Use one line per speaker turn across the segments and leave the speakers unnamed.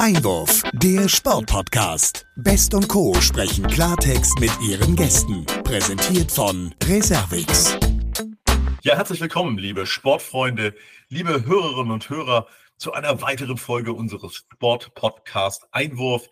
Einwurf, der Sportpodcast. Best und Co. sprechen Klartext mit ihren Gästen. Präsentiert von Reservix.
Ja, herzlich willkommen, liebe Sportfreunde, liebe Hörerinnen und Hörer, zu einer weiteren Folge unseres Sportpodcast Einwurf.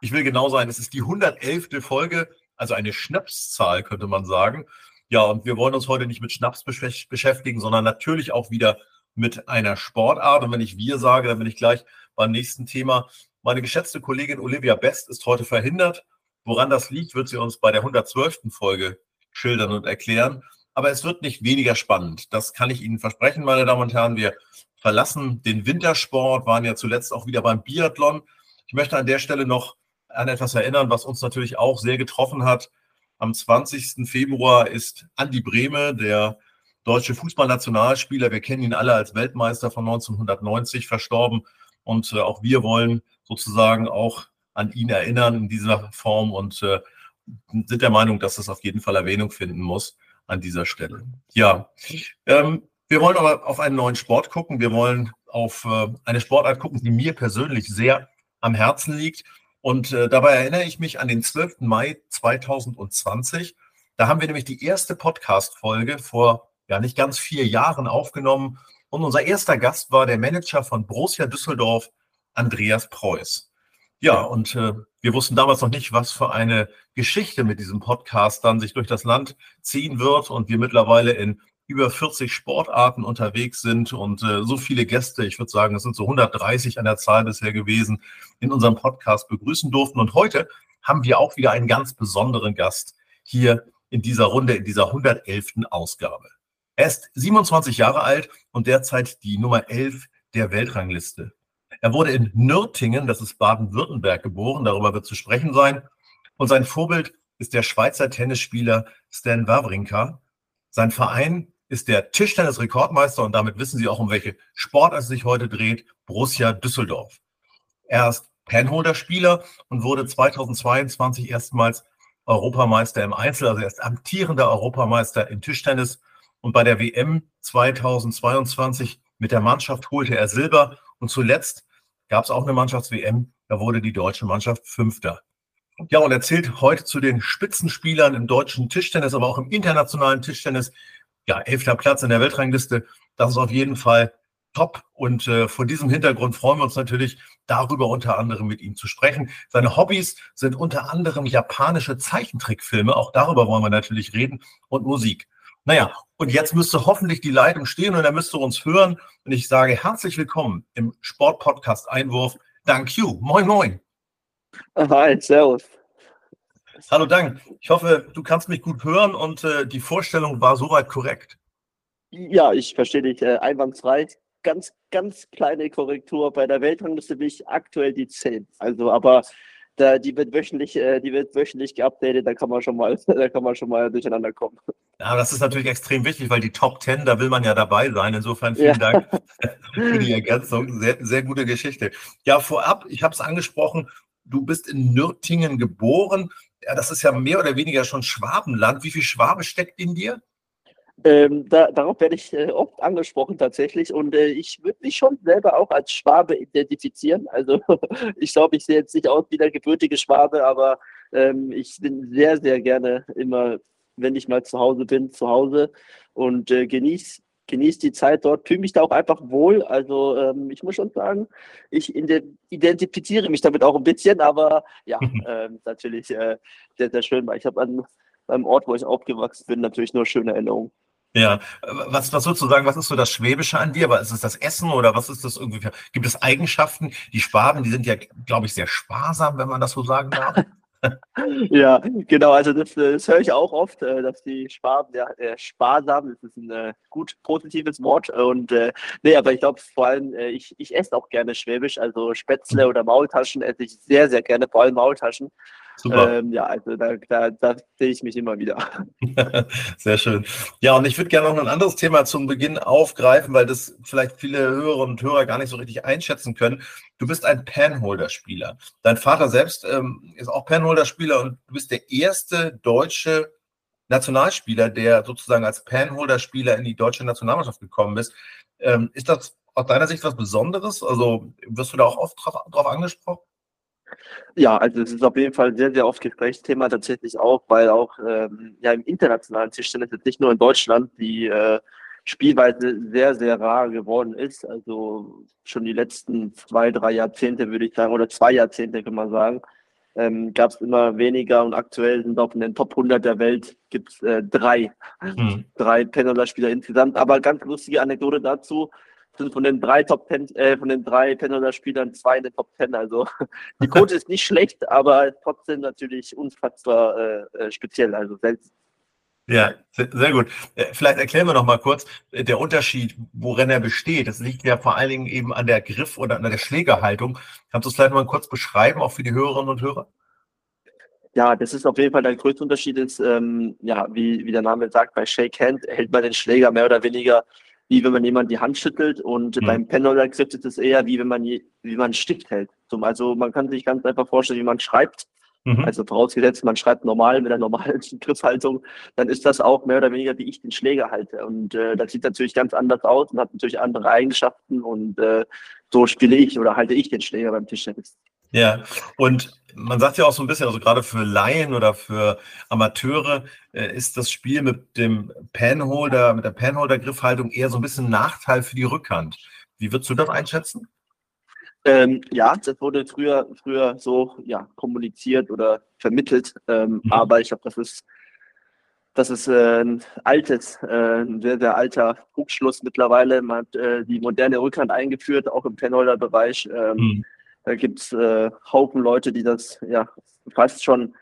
Ich will genau sein, es ist die 111. Folge, also eine Schnapszahl, könnte man sagen. Ja, und wir wollen uns heute nicht mit Schnaps beschäftigen, sondern natürlich auch wieder mit einer Sportart. Und wenn ich wir sage, dann bin ich gleich beim nächsten Thema. Meine geschätzte Kollegin Olivia Best ist heute verhindert. Woran das liegt, wird sie uns bei der 112. Folge schildern und erklären. Aber es wird nicht weniger spannend. Das kann ich Ihnen versprechen, meine Damen und Herren. Wir verlassen den Wintersport, waren ja zuletzt auch wieder beim Biathlon. Ich möchte an der Stelle noch an etwas erinnern, was uns natürlich auch sehr getroffen hat. Am 20. Februar ist Andi Brehme, der deutsche Fußballnationalspieler, wir kennen ihn alle als Weltmeister von 1990, verstorben. Und äh, auch wir wollen sozusagen auch an ihn erinnern in dieser Form und äh, sind der Meinung, dass das auf jeden Fall Erwähnung finden muss an dieser Stelle. Ja, ähm, wir wollen aber auf einen neuen Sport gucken. Wir wollen auf äh, eine Sportart gucken, die mir persönlich sehr am Herzen liegt. Und äh, dabei erinnere ich mich an den 12. Mai 2020. Da haben wir nämlich die erste Podcast-Folge vor ja nicht ganz vier Jahren aufgenommen. Und unser erster Gast war der Manager von Borussia Düsseldorf, Andreas Preuß. Ja, und äh, wir wussten damals noch nicht, was für eine Geschichte mit diesem Podcast dann sich durch das Land ziehen wird und wir mittlerweile in über 40 Sportarten unterwegs sind und äh, so viele Gäste, ich würde sagen, es sind so 130 an der Zahl bisher gewesen, in unserem Podcast begrüßen durften. Und heute haben wir auch wieder einen ganz besonderen Gast hier in dieser Runde, in dieser 111. Ausgabe. Er ist 27 Jahre alt und derzeit die Nummer 11 der Weltrangliste. Er wurde in Nürtingen, das ist Baden-Württemberg, geboren, darüber wird zu sprechen sein. Und sein Vorbild ist der Schweizer Tennisspieler Stan Wawrinka. Sein Verein ist der Tischtennis-Rekordmeister und damit wissen Sie auch, um welche Sport es sich heute dreht, Borussia Düsseldorf. Er ist Penholder-Spieler und wurde 2022 erstmals Europameister im Einzel, also er ist amtierender Europameister im Tischtennis und bei der WM 2022 mit der Mannschaft holte er Silber. Und zuletzt gab es auch eine Mannschafts-WM, da wurde die deutsche Mannschaft Fünfter. Ja, und er zählt heute zu den Spitzenspielern im deutschen Tischtennis, aber auch im internationalen Tischtennis. Ja, elfter Platz in der Weltrangliste. Das ist auf jeden Fall top. Und äh, vor diesem Hintergrund freuen wir uns natürlich, darüber unter anderem mit ihm zu sprechen. Seine Hobbys sind unter anderem japanische Zeichentrickfilme. Auch darüber wollen wir natürlich reden und Musik. Naja, und jetzt müsste hoffentlich die Leitung stehen und er müsste uns hören. Und ich sage herzlich willkommen im Sportpodcast Einwurf. Dank you. Moin, moin.
Hi, servus.
Hallo, Dank. Ich hoffe, du kannst mich gut hören und äh, die Vorstellung war soweit korrekt.
Ja, ich verstehe dich äh, einwandfrei. Ganz, ganz kleine Korrektur. Bei der Weltrangliste bin ich aktuell die 10. Also, aber da, die wird wöchentlich, äh, die wird wöchentlich geupdatet, da kann man schon mal, da kann man schon mal durcheinander kommen.
Ja, das ist natürlich extrem wichtig, weil die Top 10, da will man ja dabei sein. Insofern vielen ja. Dank für die Ergänzung. Sehr, sehr gute Geschichte. Ja, vorab, ich habe es angesprochen, du bist in Nürtingen geboren. Ja, das ist ja mehr oder weniger schon Schwabenland. Wie viel Schwabe steckt in dir?
Ähm, da, darauf werde ich äh, oft angesprochen tatsächlich und äh, ich würde mich schon selber auch als Schwabe identifizieren. Also ich glaube, ich sehe jetzt nicht aus wie der gebürtige Schwabe, aber ähm, ich bin sehr, sehr gerne immer, wenn ich mal zu Hause bin, zu Hause und äh, genieße genieße die Zeit dort, fühle mich da auch einfach wohl. Also ähm, ich muss schon sagen, ich identifiziere mich damit auch ein bisschen, aber ja, ähm, natürlich äh, sehr, sehr schön, weil ich habe an beim Ort, wo ich aufgewachsen bin, natürlich nur schöne Erinnerungen.
Ja, was, was sozusagen, was ist so das Schwäbische an dir? Ist es das Essen oder was ist das irgendwie? Gibt es Eigenschaften? Die Schwaben, die sind ja, glaube ich, sehr sparsam, wenn man das so sagen darf.
ja, genau, also das, das höre ich auch oft, äh, dass die Schwaben ja äh, sparsam, das ist ein äh, gut positives Wort und äh, nee, aber ich glaube vor allem, äh, ich, ich esse auch gerne Schwäbisch, also Spätzle oder Maultaschen esse ich sehr, sehr gerne, vor allem Maultaschen Super. Ähm, ja, also da, da, da sehe ich mich immer wieder.
Sehr schön. Ja, und ich würde gerne noch ein anderes Thema zum Beginn aufgreifen, weil das vielleicht viele Hörerinnen und Hörer gar nicht so richtig einschätzen können. Du bist ein Panholder-Spieler. Dein Vater selbst ähm, ist auch Panholder-Spieler und du bist der erste deutsche Nationalspieler, der sozusagen als Panholder-Spieler in die deutsche Nationalmannschaft gekommen ist. Ähm, ist das aus deiner Sicht was Besonderes? Also wirst du da auch oft drauf, drauf angesprochen?
Ja, also es ist auf jeden Fall sehr, sehr oft Gesprächsthema tatsächlich auch, weil auch ähm, ja im internationalen Tischtennis, jetzt nicht nur in Deutschland, die äh, Spielweise sehr, sehr rar geworden ist. Also schon die letzten zwei, drei Jahrzehnte würde ich sagen, oder zwei Jahrzehnte kann man sagen, ähm, gab es immer weniger und aktuell sind auch in den Top 100 der Welt gibt es äh, drei, mhm. drei Pendular-Spieler insgesamt. Aber ganz lustige Anekdote dazu, sind von den drei Top Ten, äh, von den drei Pendular-Spielern zwei in den Top Ten. Also die Quote ist nicht schlecht, aber trotzdem natürlich unfassbar äh, äh speziell, also selbst
ja, sehr gut. Äh, vielleicht erklären wir noch mal kurz äh, der Unterschied, worin er besteht. Das liegt ja vor allen Dingen eben an der Griff- oder an der Schlägerhaltung. Kannst du es vielleicht mal kurz beschreiben, auch für die Hörerinnen und Hörer?
Ja, das ist auf jeden Fall der größte Unterschied ist, ähm, ja, wie, wie der Name sagt, bei Shake Hand hält man den Schläger mehr oder weniger wie wenn man jemand die Hand schüttelt und mhm. beim Penholder Grip ist es eher wie wenn man wie man einen Stift hält. Also man kann sich ganz einfach vorstellen, wie man schreibt Mhm. Also vorausgesetzt, man schreibt normal mit einer normalen Griffhaltung, dann ist das auch mehr oder weniger, wie ich den Schläger halte. Und äh, das sieht natürlich ganz anders aus und hat natürlich andere Eigenschaften und äh, so spiele ich oder halte ich den Schläger beim Tischtennis.
Ja, und man sagt ja auch so ein bisschen, also gerade für Laien oder für Amateure äh, ist das Spiel mit dem Panholder, mit der Panholder-Griffhaltung eher so ein bisschen Nachteil für die Rückhand. Wie würdest du das einschätzen?
Ähm, ja, das wurde früher, früher so ja, kommuniziert oder vermittelt. Ähm, mhm. Aber ich glaube, das ist, das ist äh, ein altes, äh, ein sehr, sehr alter Trugschluss mittlerweile. Man hat äh, die moderne Rückhand eingeführt, auch im Penholder-Bereich. Ähm, mhm. Da gibt es äh, Haufen Leute, die das ja fast schon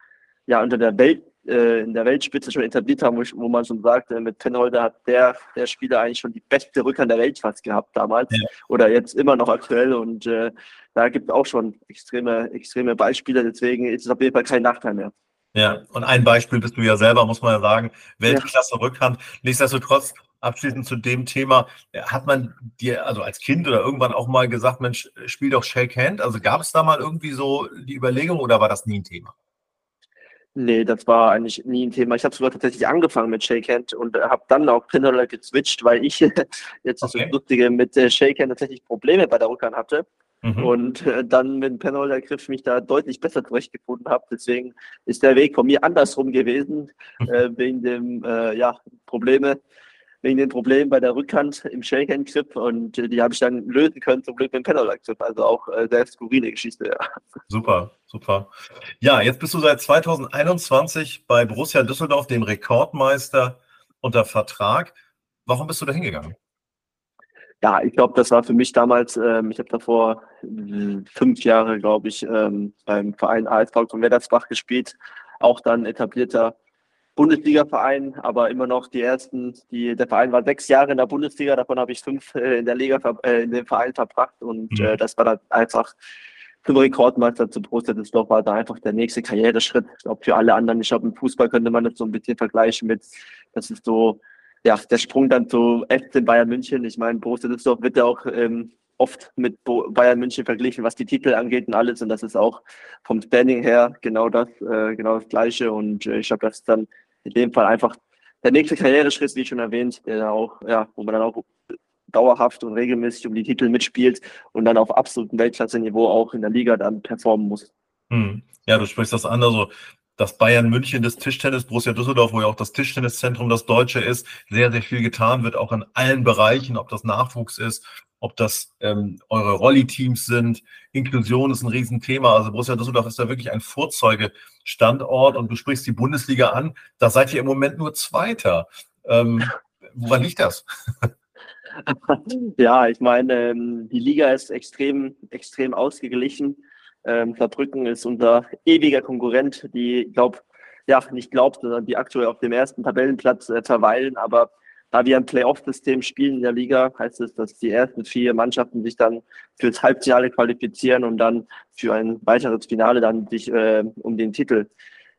ja unter der Welt äh, in der Weltspitze schon etabliert haben, wo, wo man schon sagt, äh, mit Penholder hat der, der Spieler eigentlich schon die beste Rückhand der Welt fast gehabt damals ja. oder jetzt immer noch aktuell und äh, da gibt es auch schon extreme, extreme Beispiele, deswegen ist es auf jeden Fall kein Nachteil mehr.
Ja, und ein Beispiel bist du ja selber, muss man ja sagen, Weltklasse ja. Rückhand. Nichtsdestotrotz, abschließend zu dem Thema, hat man dir also als Kind oder irgendwann auch mal gesagt, Mensch, spiel doch Shake Hand? Also gab es da mal irgendwie so die Überlegung oder war das nie ein Thema?
Nee, das war eigentlich nie ein Thema. Ich habe sogar tatsächlich angefangen mit Shakehand und äh, habe dann auch Pinnerler gezwitscht, weil ich jetzt okay. das Lustige mit äh, Shakehand tatsächlich Probleme bei der Rückhand hatte. Mhm. Und äh, dann mit dem Penholder-Griff mich da deutlich besser zurechtgefunden habe. Deswegen ist der Weg von mir andersrum gewesen, mhm. äh, wegen dem äh, ja, Probleme wegen den Problemen bei der Rückhand im Shake-Hand-Grip und äh, die habe ich dann lösen können, zum Glück mit dem Penalty-Grip. Also auch äh, sehr skurrile Geschichte, ja.
Super, super. Ja, jetzt bist du seit 2021 bei Borussia Düsseldorf, dem Rekordmeister, unter Vertrag. Warum bist du da hingegangen?
Ja, ich glaube, das war für mich damals, ähm, ich habe davor äh, fünf Jahre, glaube ich, ähm, beim Verein ASV von Weddersbach gespielt, auch dann etablierter Bundesliga-Verein, aber immer noch die ersten, die, der Verein war sechs Jahre in der Bundesliga, davon habe ich fünf äh, in der Liga, äh, in dem Verein verbracht und mhm. äh, das war dann einfach zum Rekordmeister zu Borussia Düsseldorf war da einfach der nächste Karriereschritt. Ich glaube, für alle anderen, ich glaube, im Fußball könnte man das so ein bisschen vergleichen mit, das ist so, ja, der Sprung dann zu FC Bayern München. Ich meine, Borussia Düsseldorf wird ja auch ähm, oft mit Bayern München verglichen, was die Titel angeht und alles. Und das ist auch vom Standing her genau das, äh, genau das Gleiche. Und äh, ich glaube, das ist dann in dem Fall einfach der nächste Karriereschritt, wie schon erwähnt, der auch, ja, wo man dann auch dauerhaft und regelmäßig um die Titel mitspielt und dann auf absolutem Weltklasse-Niveau auch in der Liga dann performen muss.
Hm. Ja, du sprichst das an, also das Bayern München des Tischtennis, Borussia Düsseldorf, wo ja auch das Tischtenniszentrum das deutsche ist, sehr, sehr viel getan wird, auch in allen Bereichen, ob das Nachwuchs ist, ob das ähm, eure Rolli-Teams sind. Inklusion ist ein Riesenthema. Also Borussia Düsseldorf ist da wirklich ein Vorzeugestandort und du sprichst die Bundesliga an. Da seid ihr im Moment nur Zweiter. Ähm, woran liegt das?
ja, ich meine, ähm, die Liga ist extrem, extrem ausgeglichen. Ähm, Saarbrücken ist unser ewiger Konkurrent, die, glaube ja, nicht glaubt, sondern die aktuell auf dem ersten Tabellenplatz äh, verweilen, aber da wir ein Playoff-System spielen in der Liga, heißt es, dass die ersten vier Mannschaften sich dann fürs Halbfinale qualifizieren und dann für ein weiteres Finale dann sich äh, um den Titel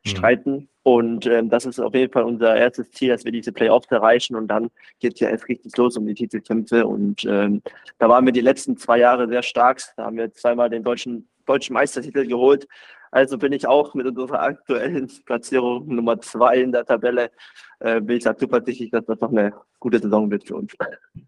mhm. streiten. Und ähm, das ist auf jeden Fall unser erstes Ziel, dass wir diese Playoffs erreichen und dann geht es ja erst richtig los um die Titelkämpfe. Und ähm, da waren wir die letzten zwei Jahre sehr stark. Da haben wir zweimal den deutschen deutschen Meistertitel geholt. Also bin ich auch mit unserer aktuellen Platzierung Nummer zwei in der Tabelle, äh, bin ich da zuversichtlich, dass das noch eine gute Saison wird für uns.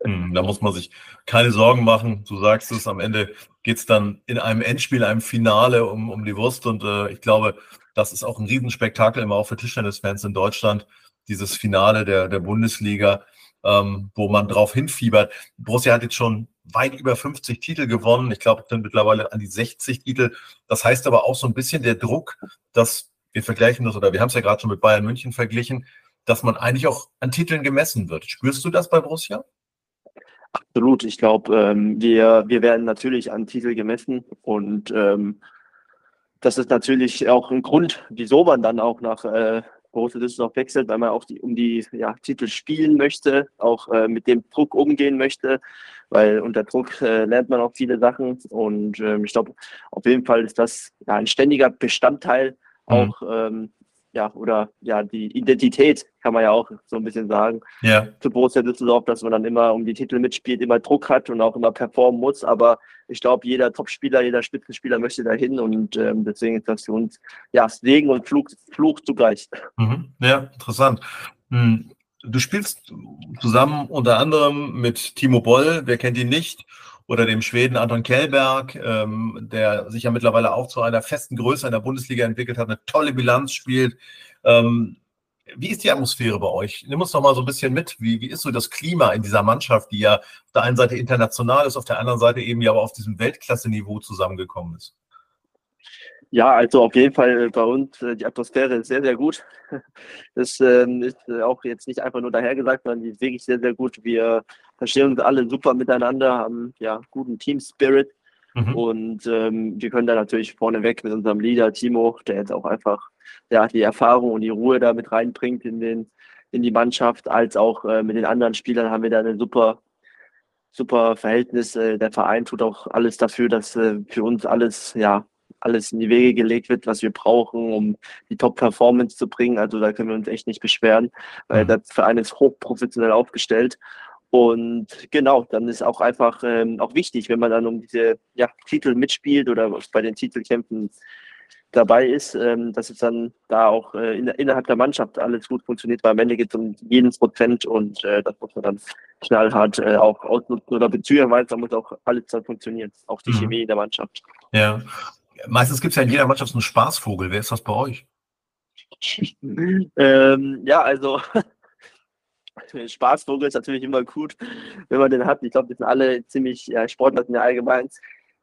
Hm, da muss man sich keine Sorgen machen. Du sagst es, am Ende geht es dann in einem Endspiel, einem Finale um, um die Wurst. Und äh, ich glaube, das ist auch ein Riesenspektakel immer auch für Tischtennisfans in Deutschland, dieses Finale der, der Bundesliga, ähm, wo man drauf hinfiebert. Borussia hat jetzt schon weit über 50 Titel gewonnen. Ich glaube, sind mittlerweile an die 60 Titel. Das heißt aber auch so ein bisschen der Druck, dass wir vergleichen das, oder wir haben es ja gerade schon mit Bayern München verglichen, dass man eigentlich auch an Titeln gemessen wird. Spürst du das bei Borussia?
Absolut. Ich glaube, ähm, wir, wir werden natürlich an Titel gemessen und ähm, das ist natürlich auch ein Grund, wieso man dann auch nach äh, Borussia Düsseldorf wechselt, weil man auch die, um die ja, Titel spielen möchte, auch äh, mit dem Druck umgehen möchte, weil unter Druck äh, lernt man auch viele Sachen und ähm, ich glaube, auf jeden Fall ist das ja, ein ständiger Bestandteil mhm. auch ähm, ja, oder ja, die Identität kann man ja auch so ein bisschen sagen. Ja. Zu Borussia Düsseldorf, dass man dann immer um die Titel mitspielt, immer Druck hat und auch immer performen muss. Aber ich glaube, jeder Topspieler, jeder Spitzenspieler möchte dahin und ähm, deswegen ist das für uns ja Segen und Fluch, Fluch zugleich.
Mhm. Ja, interessant. Hm. Du spielst zusammen unter anderem mit Timo Boll, wer kennt ihn nicht? oder dem Schweden Anton Kellberg, ähm, der sich ja mittlerweile auch zu einer festen Größe in der Bundesliga entwickelt hat, eine tolle Bilanz spielt. Ähm, wie ist die Atmosphäre bei euch? Nimm uns doch mal so ein bisschen mit. Wie, wie ist so das Klima in dieser Mannschaft, die ja auf der einen Seite international ist, auf der anderen Seite eben ja aber auf diesem Weltklasse-Niveau zusammengekommen ist?
Ja, also auf jeden Fall bei uns, äh, die Atmosphäre ist sehr, sehr gut. Das ähm, ist äh, auch jetzt nicht einfach nur dahergesagt, sondern die ist wirklich sehr, sehr gut. Wir verstehen uns alle super miteinander, haben ja guten Team-Spirit mhm. und ähm, wir können da natürlich vorneweg mit unserem Leader Timo, der jetzt auch einfach ja, die Erfahrung und die Ruhe da mit reinbringt in, den, in die Mannschaft, als auch äh, mit den anderen Spielern haben wir da eine super super Verhältnis. Der Verein tut auch alles dafür, dass für uns alles ja alles in die Wege gelegt wird, was wir brauchen, um die Top-Performance zu bringen. Also da können wir uns echt nicht beschweren, weil mhm. der Verein ist hochprofessionell aufgestellt. Und genau, dann ist auch einfach ähm, auch wichtig, wenn man dann um diese ja, Titel mitspielt oder bei den Titelkämpfen dabei ist, ähm, dass es dann da auch äh, in, innerhalb der Mannschaft alles gut funktioniert, weil am Ende geht es um jeden Prozent und äh, das muss man dann knallhart äh, auch ausnutzen oder beziehungsweise da muss auch alles dann funktionieren, auch die mhm. Chemie der Mannschaft.
Ja, Meistens gibt es ja in jeder Mannschaft so einen Spaßvogel. Wer ist das bei euch?
ähm, ja, also Spaßvogel ist natürlich immer gut, wenn man den hat. Ich glaube, wir sind alle ziemlich ja, Sportler sind ja allgemein.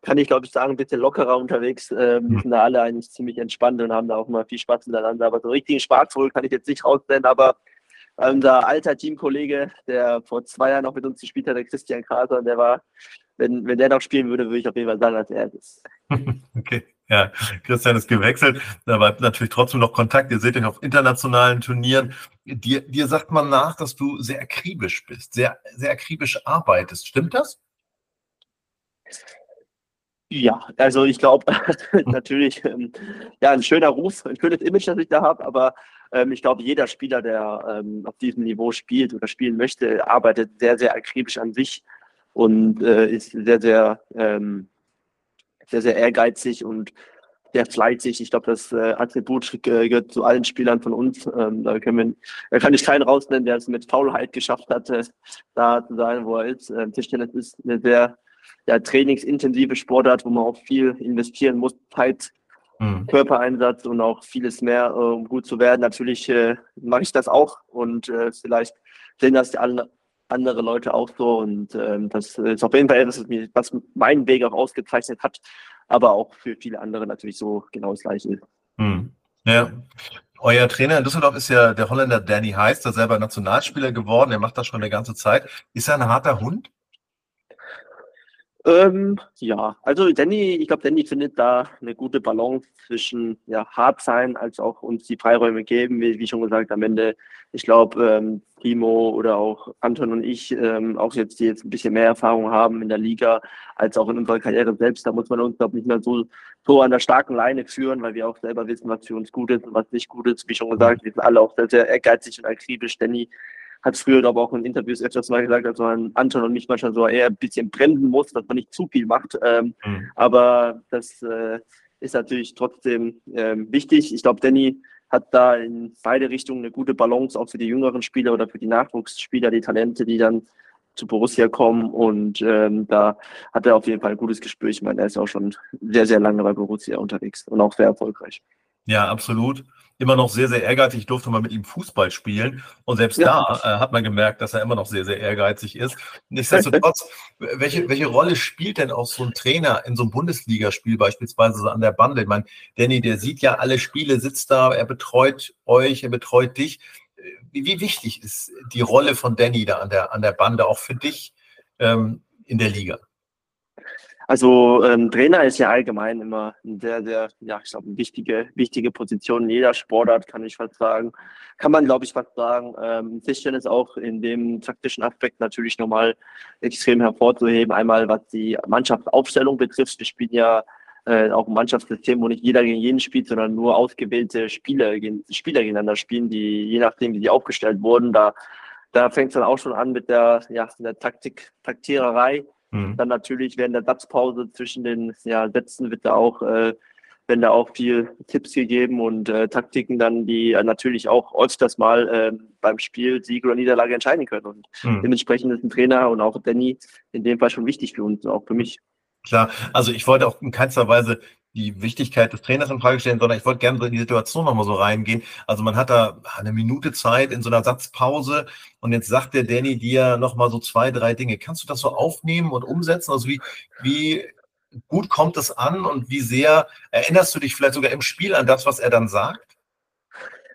Kann ich, glaube ich, sagen, ein bisschen lockerer unterwegs. Ähm, Wir hm. sind da alle eigentlich ziemlich entspannt und haben da auch mal viel Spaß miteinander. Aber so einen richtigen Spaßvogel kann ich jetzt nicht rausnennen. Aber unser alter Teamkollege, der vor zwei Jahren noch mit uns gespielt hat, der Christian Kraser, der war wenn, wenn der noch spielen würde, würde ich auf jeden Fall sagen, dass er es ist.
Okay, ja, Christian ist gewechselt, aber natürlich trotzdem noch Kontakt. Ihr seht euch auf internationalen Turnieren. Dir, dir sagt man nach, dass du sehr akribisch bist, sehr, sehr akribisch arbeitest. Stimmt das?
Ja, also ich glaube natürlich, ähm, ja, ein schöner Ruf, ein schönes Image, das ich da habe, aber ähm, ich glaube, jeder Spieler, der ähm, auf diesem Niveau spielt oder spielen möchte, arbeitet sehr, sehr akribisch an sich und äh, ist sehr, sehr, ähm, sehr, sehr ehrgeizig und sehr fleißig. Ich glaube, das äh, Attribut gehört zu allen Spielern von uns. Ähm, da, können wir, da kann ich keinen rausnennen, der es mit Faulheit geschafft hat, äh, da zu sein, wo er ist. Ähm, Tischtennis ist eine sehr ja, trainingsintensive Sportart, wo man auch viel investieren muss, Zeit, mhm. Körpereinsatz und auch vieles mehr, äh, um gut zu werden. Natürlich äh, mache ich das auch und äh, vielleicht sehen das die anderen andere Leute auch so. Und ähm, das ist auf jeden Fall etwas, was meinen Weg auch ausgezeichnet hat, aber auch für viele andere natürlich so genau das gleiche.
Hm. Ja. Euer Trainer in Düsseldorf ist ja der Holländer Danny Heiß, der selber Nationalspieler geworden. Er macht das schon eine ganze Zeit. Ist er ein harter Hund?
Ähm, ja, also Danny, ich glaube, Danny findet da eine gute Balance zwischen ja, hart sein, als auch uns die Freiräume geben, wie, wie schon gesagt, am Ende, ich glaube, ähm, Timo oder auch Anton und ich, ähm, auch jetzt, die jetzt ein bisschen mehr Erfahrung haben in der Liga, als auch in unserer Karriere selbst, da muss man uns, glaube ich, nicht mehr so, so an der starken Leine führen, weil wir auch selber wissen, was für uns gut ist und was nicht gut ist. Wie schon gesagt, wir sind alle auch sehr, sehr ehrgeizig und akribisch. Danny hat früher aber auch in Interviews öfters mal gesagt, dass man Anton und mich manchmal so eher ein bisschen bremsen muss, dass man nicht zu viel macht. Ähm, mhm. Aber das äh, ist natürlich trotzdem ähm, wichtig. Ich glaube, Danny hat da in beide Richtungen eine gute Balance, auch für die jüngeren Spieler oder für die Nachwuchsspieler, die Talente, die dann zu Borussia kommen. Und ähm, da hat er auf jeden Fall ein gutes Gespür. Ich meine, er ist auch schon sehr, sehr lange bei Borussia unterwegs und auch sehr erfolgreich.
Ja, absolut immer noch sehr, sehr ehrgeizig. Ich durfte mal mit ihm Fußball spielen. Und selbst ja. da äh, hat man gemerkt, dass er immer noch sehr, sehr ehrgeizig ist. Nichtsdestotrotz, welche, welche Rolle spielt denn auch so ein Trainer in so einem Bundesligaspiel beispielsweise so an der Bande? Ich meine, Danny, der sieht ja alle Spiele, sitzt da, er betreut euch, er betreut dich. Wie, wie wichtig ist die Rolle von Danny da an der, an der Bande auch für dich ähm, in der Liga?
Also ähm, Trainer ist ja allgemein immer sehr, sehr, ja, ich glaube, eine wichtige, wichtige Position in jeder Sportart, kann ich fast sagen. Kann man, glaube ich, fast sagen. Ähm, Tischchen ist auch in dem taktischen Aspekt natürlich nochmal extrem hervorzuheben. Einmal, was die Mannschaftsaufstellung betrifft. Wir spielen ja äh, auch ein Mannschaftssystem, wo nicht jeder gegen jeden spielt, sondern nur ausgewählte Spieler, Spieler gegeneinander spielen, die je nachdem, wie die aufgestellt wurden, da, da fängt es dann auch schon an mit der, ja, der Taktik, Taktiererei Mhm. Dann natürlich während der Satzpause zwischen den ja, Sätzen wird da auch, äh, werden da auch viel Tipps gegeben und äh, Taktiken dann, die äh, natürlich auch öfters mal äh, beim Spiel Sieg oder Niederlage entscheiden können. Und mhm. dementsprechend ist ein Trainer und auch Danny in dem Fall schon wichtig für uns, auch für mich.
Klar, also ich wollte auch in keinster Weise die Wichtigkeit des Trainers in Frage stellen, sondern ich wollte gerne in die Situation nochmal so reingehen. Also man hat da eine Minute Zeit in so einer Satzpause und jetzt sagt der Danny dir nochmal so zwei, drei Dinge. Kannst du das so aufnehmen und umsetzen? Also wie, wie gut kommt es an und wie sehr erinnerst du dich vielleicht sogar im Spiel an das, was er dann sagt?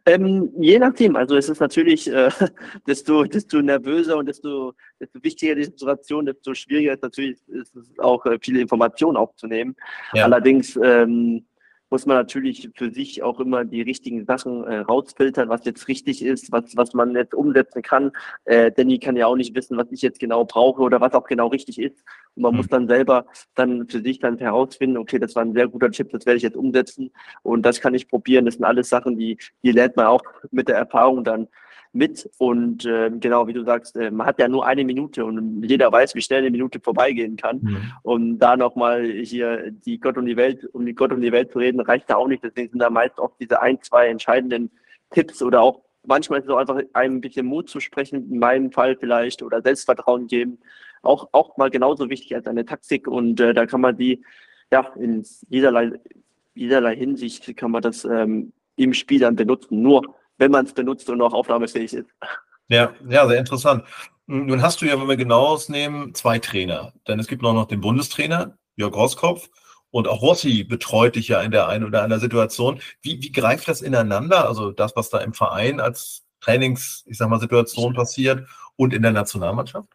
Ähm, je nachdem, also es ist natürlich, äh, desto, desto nervöser und desto, desto wichtiger die Situation, desto schwieriger ist natürlich ist es auch äh, viele Informationen aufzunehmen. Ja. Allerdings ähm, muss man natürlich für sich auch immer die richtigen Sachen äh, rausfiltern, was jetzt richtig ist, was, was man jetzt umsetzen kann. Äh, Danny kann ja auch nicht wissen, was ich jetzt genau brauche oder was auch genau richtig ist. Und man mhm. muss dann selber dann für sich dann herausfinden, okay, das war ein sehr guter Chip, das werde ich jetzt umsetzen und das kann ich probieren. Das sind alles Sachen, die, die lernt man auch mit der Erfahrung dann mit. Und äh, genau, wie du sagst, äh, man hat ja nur eine Minute und jeder weiß, wie schnell eine Minute vorbeigehen kann. Mhm. Und da nochmal hier die Gott und die Welt, um die Gott und die Welt zu reden, reicht da auch nicht. Deswegen sind da meist auch diese ein, zwei entscheidenden Tipps oder auch manchmal ist es auch einfach einem ein bisschen Mut zu sprechen, in meinem Fall vielleicht, oder Selbstvertrauen geben. Auch, auch mal genauso wichtig als eine Taktik. Und äh, da kann man die, ja, in jederlei, jederlei Hinsicht kann man das ähm, im Spiel dann benutzen. Nur wenn man es benutzt und auch aufnahmefähig ist.
Ja, ja, sehr interessant. Nun hast du ja, wenn wir genau ausnehmen, zwei Trainer. Denn es gibt noch, noch den Bundestrainer, Jörg Roskopf, und auch Rossi betreut dich ja in der einen oder anderen Situation. Wie, wie greift das ineinander? Also das, was da im Verein als Trainings, ich sag mal, Situation passiert und in der Nationalmannschaft?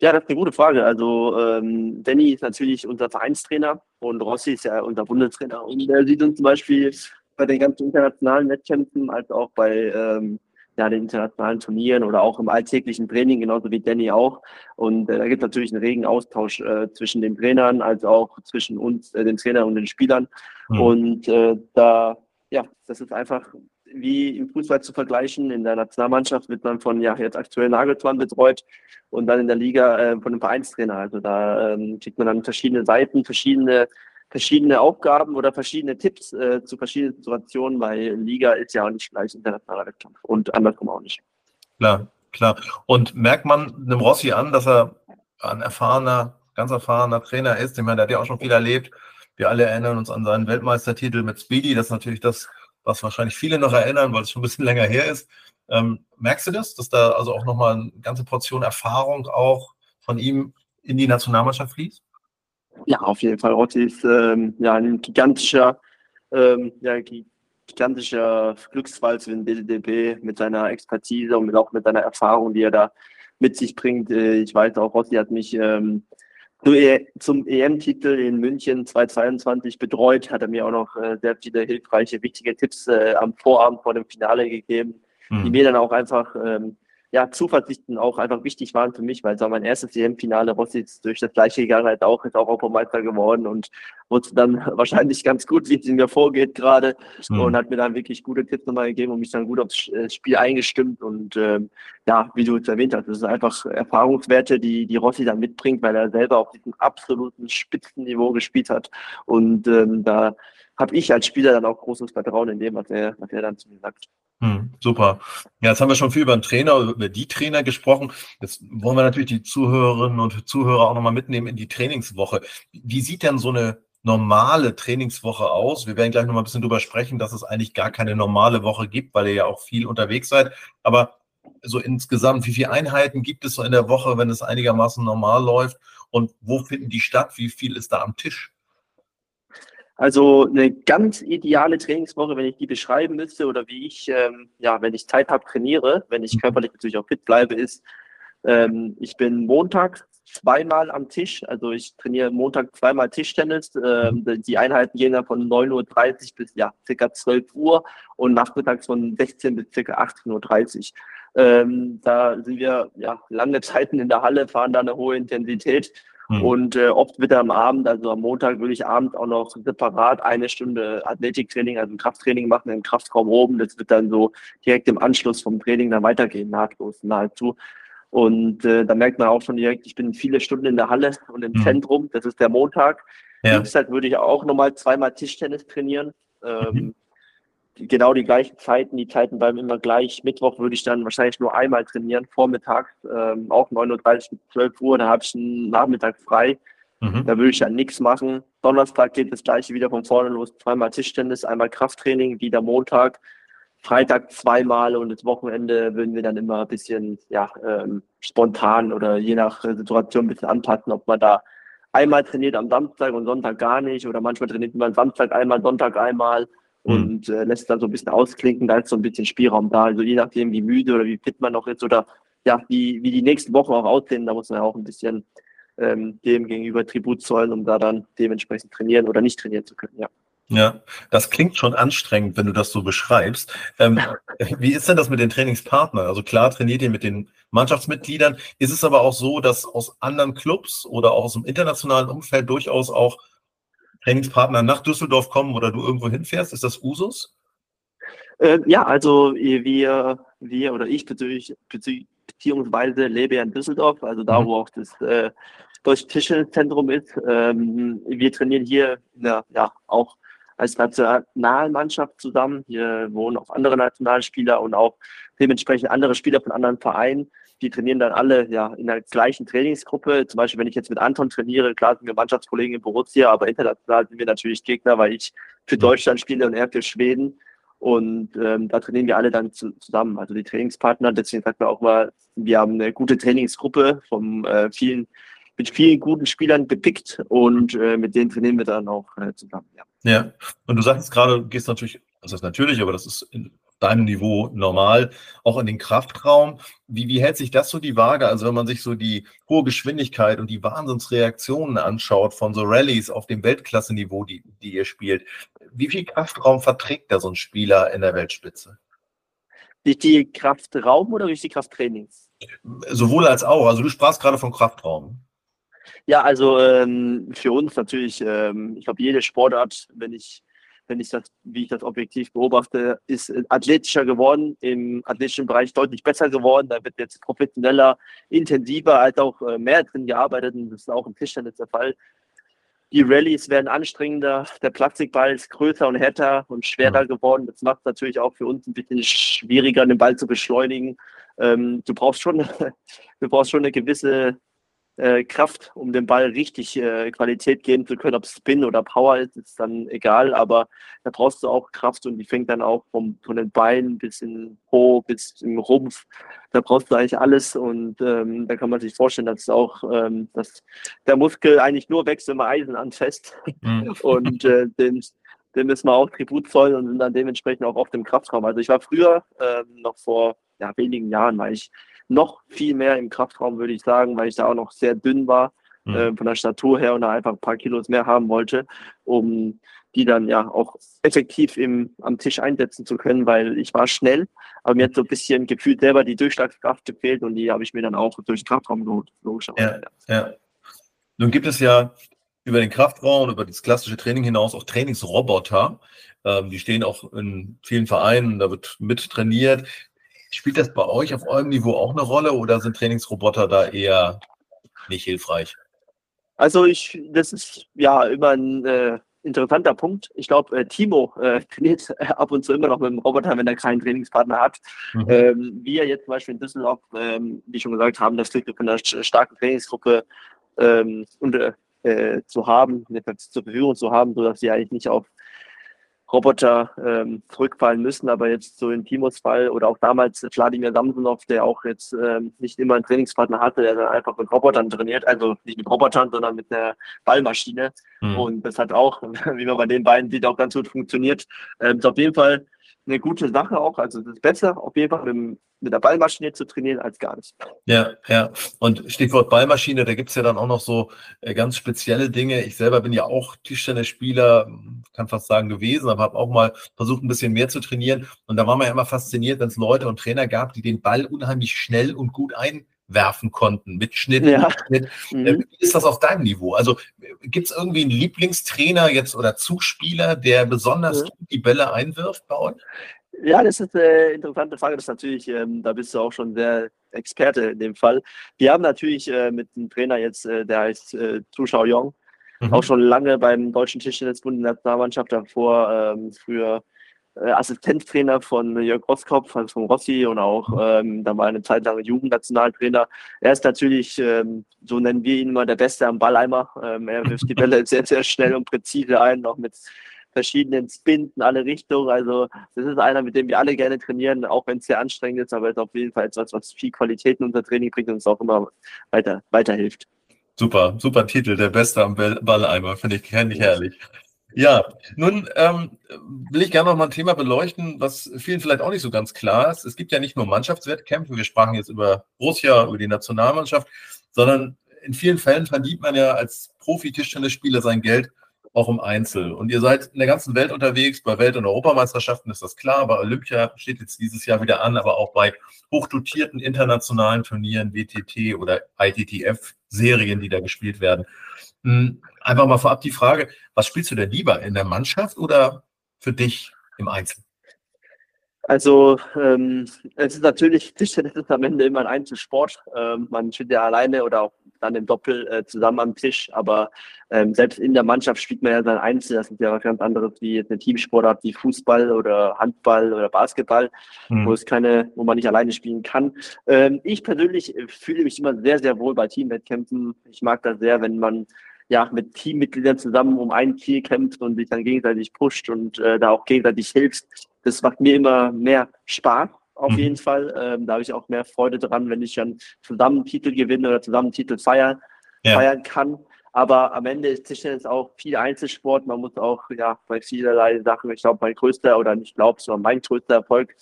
Ja, das ist eine gute Frage. Also ähm, Danny ist natürlich unser Vereinstrainer und Rossi ist ja unser Bundestrainer. Und der sieht uns zum Beispiel bei den ganzen internationalen Wettkämpfen als auch bei ähm, ja, den internationalen Turnieren oder auch im alltäglichen Training, genauso wie Danny auch. Und äh, da gibt es natürlich einen regen Austausch äh, zwischen den Trainern als auch zwischen uns, äh, den Trainern und den Spielern. Mhm. Und äh, da, ja, das ist einfach wie im Fußball zu vergleichen. In der Nationalmannschaft wird man von ja jetzt aktuell Nagelsmann betreut und dann in der Liga äh, von einem Vereinstrainer. Also da ähm, kriegt man dann verschiedene Seiten, verschiedene verschiedene Aufgaben oder verschiedene Tipps äh, zu verschiedenen Situationen, weil Liga ist ja auch nicht gleich internationaler Wettkampf und andersrum auch nicht.
Klar, klar. Und merkt man einem Rossi an, dass er ein erfahrener, ganz erfahrener Trainer ist? Ich meine, der hat ja auch schon viel erlebt. Wir alle erinnern uns an seinen Weltmeistertitel mit Speedy. Das ist natürlich das, was wahrscheinlich viele noch erinnern, weil es schon ein bisschen länger her ist. Ähm, merkst du das, dass da also auch nochmal eine ganze Portion Erfahrung auch von ihm in die Nationalmannschaft fließt?
Ja, auf jeden Fall. Rotti ist ähm, ja, ein gigantischer, ähm, ja, gigantischer Glücksfall für den DDB mit seiner Expertise und auch mit seiner Erfahrung, die er da mit sich bringt. Äh, ich weiß auch, Rotti hat mich ähm, zum EM-Titel in München 2022 betreut, hat er mir auch noch äh, sehr viele hilfreiche, wichtige Tipps äh, am Vorabend vor dem Finale gegeben, mhm. die mir dann auch einfach ähm, ja, Zuversichten auch einfach wichtig waren für mich, weil es war mein erstes EM-Finale. Rossi ist durch das gleiche gegangen, halt auch, ist auch Europameister geworden und wusste dann wahrscheinlich ganz gut, wie es in mir vorgeht gerade mhm. und hat mir dann wirklich gute Tipps nochmal gegeben und mich dann gut aufs äh, Spiel eingestimmt und ähm, ja, wie du es erwähnt hast, das ist einfach Erfahrungswerte, die, die Rossi dann mitbringt, weil er selber auf diesem absoluten Spitzenniveau gespielt hat und ähm, da habe ich als Spieler dann auch großes Vertrauen in dem, was er, was er dann zu mir sagt.
Hm, super. Ja, jetzt haben wir schon viel über den Trainer, über die Trainer gesprochen. Jetzt wollen wir natürlich die Zuhörerinnen und Zuhörer auch nochmal mitnehmen in die Trainingswoche. Wie sieht denn so eine normale Trainingswoche aus? Wir werden gleich nochmal ein bisschen drüber sprechen, dass es eigentlich gar keine normale Woche gibt, weil ihr ja auch viel unterwegs seid. Aber so insgesamt, wie viele Einheiten gibt es so in der Woche, wenn es einigermaßen normal läuft? Und wo finden die statt? Wie viel ist da am Tisch?
Also eine ganz ideale Trainingswoche, wenn ich die beschreiben müsste oder wie ich, ähm, ja, wenn ich Zeit habe, trainiere, wenn ich mhm. körperlich natürlich auch fit bleibe, ist, ähm, ich bin Montag zweimal am Tisch, also ich trainiere Montag zweimal Tischtennis. Ähm, mhm. die Einheiten gehen dann von 9.30 Uhr bis ja, circa 12 Uhr und nachmittags von 16 bis circa 18.30 Uhr. Ähm, da sind wir ja lange Zeiten in der Halle, fahren da eine hohe Intensität Mhm. Und äh, oft wird am Abend, also am Montag würde ich abends auch noch separat eine Stunde Athletiktraining, also ein Krafttraining machen im Kraftraum oben. Das wird dann so direkt im Anschluss vom Training dann weitergehen, nahtlos, nahezu. Und äh, da merkt man auch schon direkt, ich bin viele Stunden in der Halle und im mhm. Zentrum. Das ist der Montag. Ja. Dienstag würde ich auch nochmal zweimal Tischtennis trainieren. Ähm, mhm genau die gleichen Zeiten, die Zeiten bleiben immer gleich. Mittwoch würde ich dann wahrscheinlich nur einmal trainieren, Vormittag, ähm, auch 9.30 Uhr bis 12 Uhr, da habe ich einen Nachmittag frei. Mhm. Da würde ich dann nichts machen. Donnerstag geht das gleiche wieder von vorne los, zweimal Tischtennis, einmal Krafttraining, wieder Montag. Freitag zweimal und das Wochenende würden wir dann immer ein bisschen ja, ähm, spontan oder je nach Situation ein bisschen anpassen, ob man da einmal trainiert am Samstag und Sonntag gar nicht oder manchmal trainiert man Samstag einmal, Sonntag einmal. Mhm. und äh, lässt dann so ein bisschen ausklinken, da ist so ein bisschen Spielraum da. Also je nachdem, wie müde oder wie fit man noch ist oder ja, wie, wie die nächsten Wochen auch aussehen, da muss man auch ein bisschen ähm, dem gegenüber Tribut zollen, um da dann dementsprechend trainieren oder nicht trainieren zu können, ja.
Ja, das klingt schon anstrengend, wenn du das so beschreibst. Ähm, wie ist denn das mit den Trainingspartnern? Also klar trainiert ihr mit den Mannschaftsmitgliedern. Ist es aber auch so, dass aus anderen Clubs oder auch aus dem internationalen Umfeld durchaus auch Trainingspartner nach Düsseldorf kommen oder du irgendwo hinfährst? Ist das Usus?
Äh, ja, also wir, wir oder ich beziehungsweise beziehungsweise lebe ja in Düsseldorf, also da, mhm. wo auch das äh, Deutsche Tischzentrum ist. Ähm, wir trainieren hier der, ja auch als Nationalmannschaft zusammen. Hier wohnen auch andere Nationalspieler und auch dementsprechend andere Spieler von anderen Vereinen die trainieren dann alle ja in der gleichen Trainingsgruppe. Zum Beispiel, wenn ich jetzt mit Anton trainiere, klar sind wir Mannschaftskollegen in Borussia, aber international sind wir natürlich Gegner, weil ich für mhm. Deutschland spiele und er für Schweden. Und ähm, da trainieren wir alle dann zu, zusammen, also die Trainingspartner. Deswegen sagt man auch mal, wir haben eine gute Trainingsgruppe von äh, vielen, mit vielen guten Spielern gepickt und äh, mit denen trainieren wir dann auch äh, zusammen.
Ja. ja, und du sagst gerade, du gehst natürlich, das ist natürlich, aber das ist in, deinem Niveau normal, auch in den Kraftraum. Wie, wie hält sich das so die Waage? Also wenn man sich so die hohe Geschwindigkeit und die Wahnsinnsreaktionen anschaut von so Rallyes auf dem Weltklasse-Niveau, die, die ihr spielt, wie viel Kraftraum verträgt da so ein Spieler in der Weltspitze?
Durch die Kraftraum oder durch die Krafttrainings?
Sowohl als auch. Also du sprachst gerade von Kraftraum.
Ja, also ähm, für uns natürlich, ähm, ich glaube, jede Sportart, wenn ich wenn ich das, wie ich das objektiv beobachte, ist athletischer geworden, im athletischen Bereich deutlich besser geworden. Da wird jetzt professioneller, intensiver, als auch äh, mehr drin gearbeitet und das ist auch im Tischtennis der Fall. Die Rallyes werden anstrengender, der Plastikball ist größer und härter und schwerer geworden. Das macht es natürlich auch für uns ein bisschen schwieriger, den Ball zu beschleunigen. Ähm, du brauchst schon, du brauchst schon eine gewisse äh, Kraft, um dem Ball richtig äh, Qualität geben zu können. Ob Spin oder Power ist, ist dann egal, aber da brauchst du auch Kraft und die fängt dann auch vom, von den Beinen bis in Po, bis im Rumpf. Da brauchst du eigentlich alles und ähm, da kann man sich vorstellen, dass auch ähm, dass der Muskel eigentlich nur wächst, wenn man Eisen anfasst. Mhm. Und äh, dem, dem müssen wir auch Tribut zollen und sind dann dementsprechend auch auf dem Kraftraum. Also ich war früher, äh, noch vor ja, wenigen Jahren, war ich noch viel mehr im Kraftraum, würde ich sagen, weil ich da auch noch sehr dünn war. mhm. äh, von der Statur her und einfach ein paar Kilos mehr haben wollte, um die dann ja auch effektiv im, am Tisch einsetzen zu können, weil ich war schnell, aber mir hat so ein bisschen gefühlt selber die Durchschlagskraft gefehlt und die habe ich mir dann auch durch den Kraftraum geholt,
logischerweise. Ja, ja. Nun gibt es ja über den Kraftraum und über das klassische Training hinaus auch Trainingsroboter. Ähm, die stehen auch in vielen Vereinen, da wird mit trainiert. Spielt das bei euch auf eurem Niveau auch eine Rolle oder sind Trainingsroboter da eher nicht hilfreich?
Also ich, das ist ja immer ein äh, interessanter Punkt. Ich glaube, äh, Timo äh, trainiert äh, ab und zu immer noch mit dem Roboter, wenn er keinen Trainingspartner hat. Mhm. Ähm, wir jetzt zum Beispiel in Düsseldorf, ähm, wie schon gesagt haben, das Glück von einer starken Trainingsgruppe ähm, und, äh, zu haben, zur Verfügung zu haben, sodass sie eigentlich nicht auf Roboter ähm, zurückfallen müssen. Aber jetzt so in Timos Fall oder auch damals Vladimir Samsonov, der auch jetzt ähm, nicht immer einen Trainingspartner hatte, der dann einfach mit Robotern trainiert, also nicht mit Robotern, sondern mit einer Ballmaschine. Mhm. Und das hat auch, wie man bei den beiden sieht, auch ganz gut funktioniert. Ähm, ist auf jeden Fall eine gute Sache auch. Also es ist besser, auf jeden Fall mit, mit der Ballmaschine zu trainieren, als gar nicht.
Ja, ja. Und Stichwort Ballmaschine, da gibt es ja dann auch noch so äh, ganz spezielle Dinge. Ich selber bin ja auch Tischtennisspieler, kann fast sagen gewesen, aber habe auch mal versucht, ein bisschen mehr zu trainieren. Und da war man ja immer fasziniert, wenn es Leute und Trainer gab, die den Ball unheimlich schnell und gut ein werfen konnten mit Schnitt. Ja. Mit Schnitt. Mhm. Äh, wie ist das auf deinem Niveau? Also gibt es irgendwie einen Lieblingstrainer jetzt oder Zugspieler, der besonders mhm. die Bälle einwirft bei euch?
Ja, das ist eine interessante Frage. Das ist natürlich, ähm, da bist du auch schon sehr Experte in dem Fall. Wir haben natürlich äh, mit einem Trainer jetzt, äh, der heißt äh, Zhu Xiaoyong, mhm. auch schon lange beim deutschen Tischtennisbund in der Nationalmannschaft davor ähm, für äh, Assistenztrainer von Jörg Roskopf, also von Rossi und auch ähm, da war eine Zeit lang Jugendnationaltrainer. Er ist natürlich, ähm, so nennen wir ihn immer, der Beste am Balleimer. Ähm, er wirft die Bälle sehr, sehr schnell und präzise ein, auch mit verschiedenen Spins in alle Richtungen. Also das ist einer, mit dem wir alle gerne trainieren, auch wenn es sehr anstrengend ist, aber es ist auf jeden Fall etwas, was viel Qualität in unser Training bringt und uns auch immer weiter, weiterhilft.
Super, super Titel, der Beste am Balleimer, finde ich, kenn ich herrlich. Ja, nun ähm, will ich gerne noch mal ein Thema beleuchten, was vielen vielleicht auch nicht so ganz klar ist. Es gibt ja nicht nur Mannschaftswettkämpfe, wir sprachen jetzt über Borussia, über die Nationalmannschaft, sondern in vielen Fällen verdient man ja als Profi-Tischtennisspieler sein Geld auch im Einzel. Und ihr seid in der ganzen Welt unterwegs, bei Welt- und Europameisterschaften ist das klar, bei Olympia steht jetzt dieses Jahr wieder an, aber auch bei hochdotierten internationalen Turnieren, WTT oder ITTF-Serien, die da gespielt werden. Hm, einfach mal vorab die Frage, was spielst du denn lieber, in der Mannschaft oder für dich im Einzel?
Also ähm, es ist natürlich, Tischtennis ist am Ende immer ein Einzelsport. Ähm, man steht ja alleine oder auch dann im Doppel äh, zusammen am Tisch, aber ähm, selbst in der Mannschaft spielt man ja sein Einzel. Das ist ja was ganz anderes wie eine Teamsportart wie Fußball oder Handball oder Basketball, mhm. wo es keine, wo man nicht alleine spielen kann. Ähm, ich persönlich fühle mich immer sehr, sehr wohl bei Teamwettkämpfen. Ich mag das sehr, wenn man ja, mit Teammitgliedern zusammen um ein Ziel kämpft und sich dann gegenseitig pusht und äh, da auch gegenseitig hilft. Das macht mir immer mehr Spaß, auf mhm. jeden Fall. Ähm, da habe ich auch mehr Freude dran, wenn ich dann zusammen Titel gewinne oder zusammen Titel feiern, ja. feiern kann. Aber am Ende ist Tischtennis auch viel Einzelsport. Man muss auch ja bei vielerlei Sachen, ich glaube, mein größter oder nicht glaube, sondern mein größter Erfolg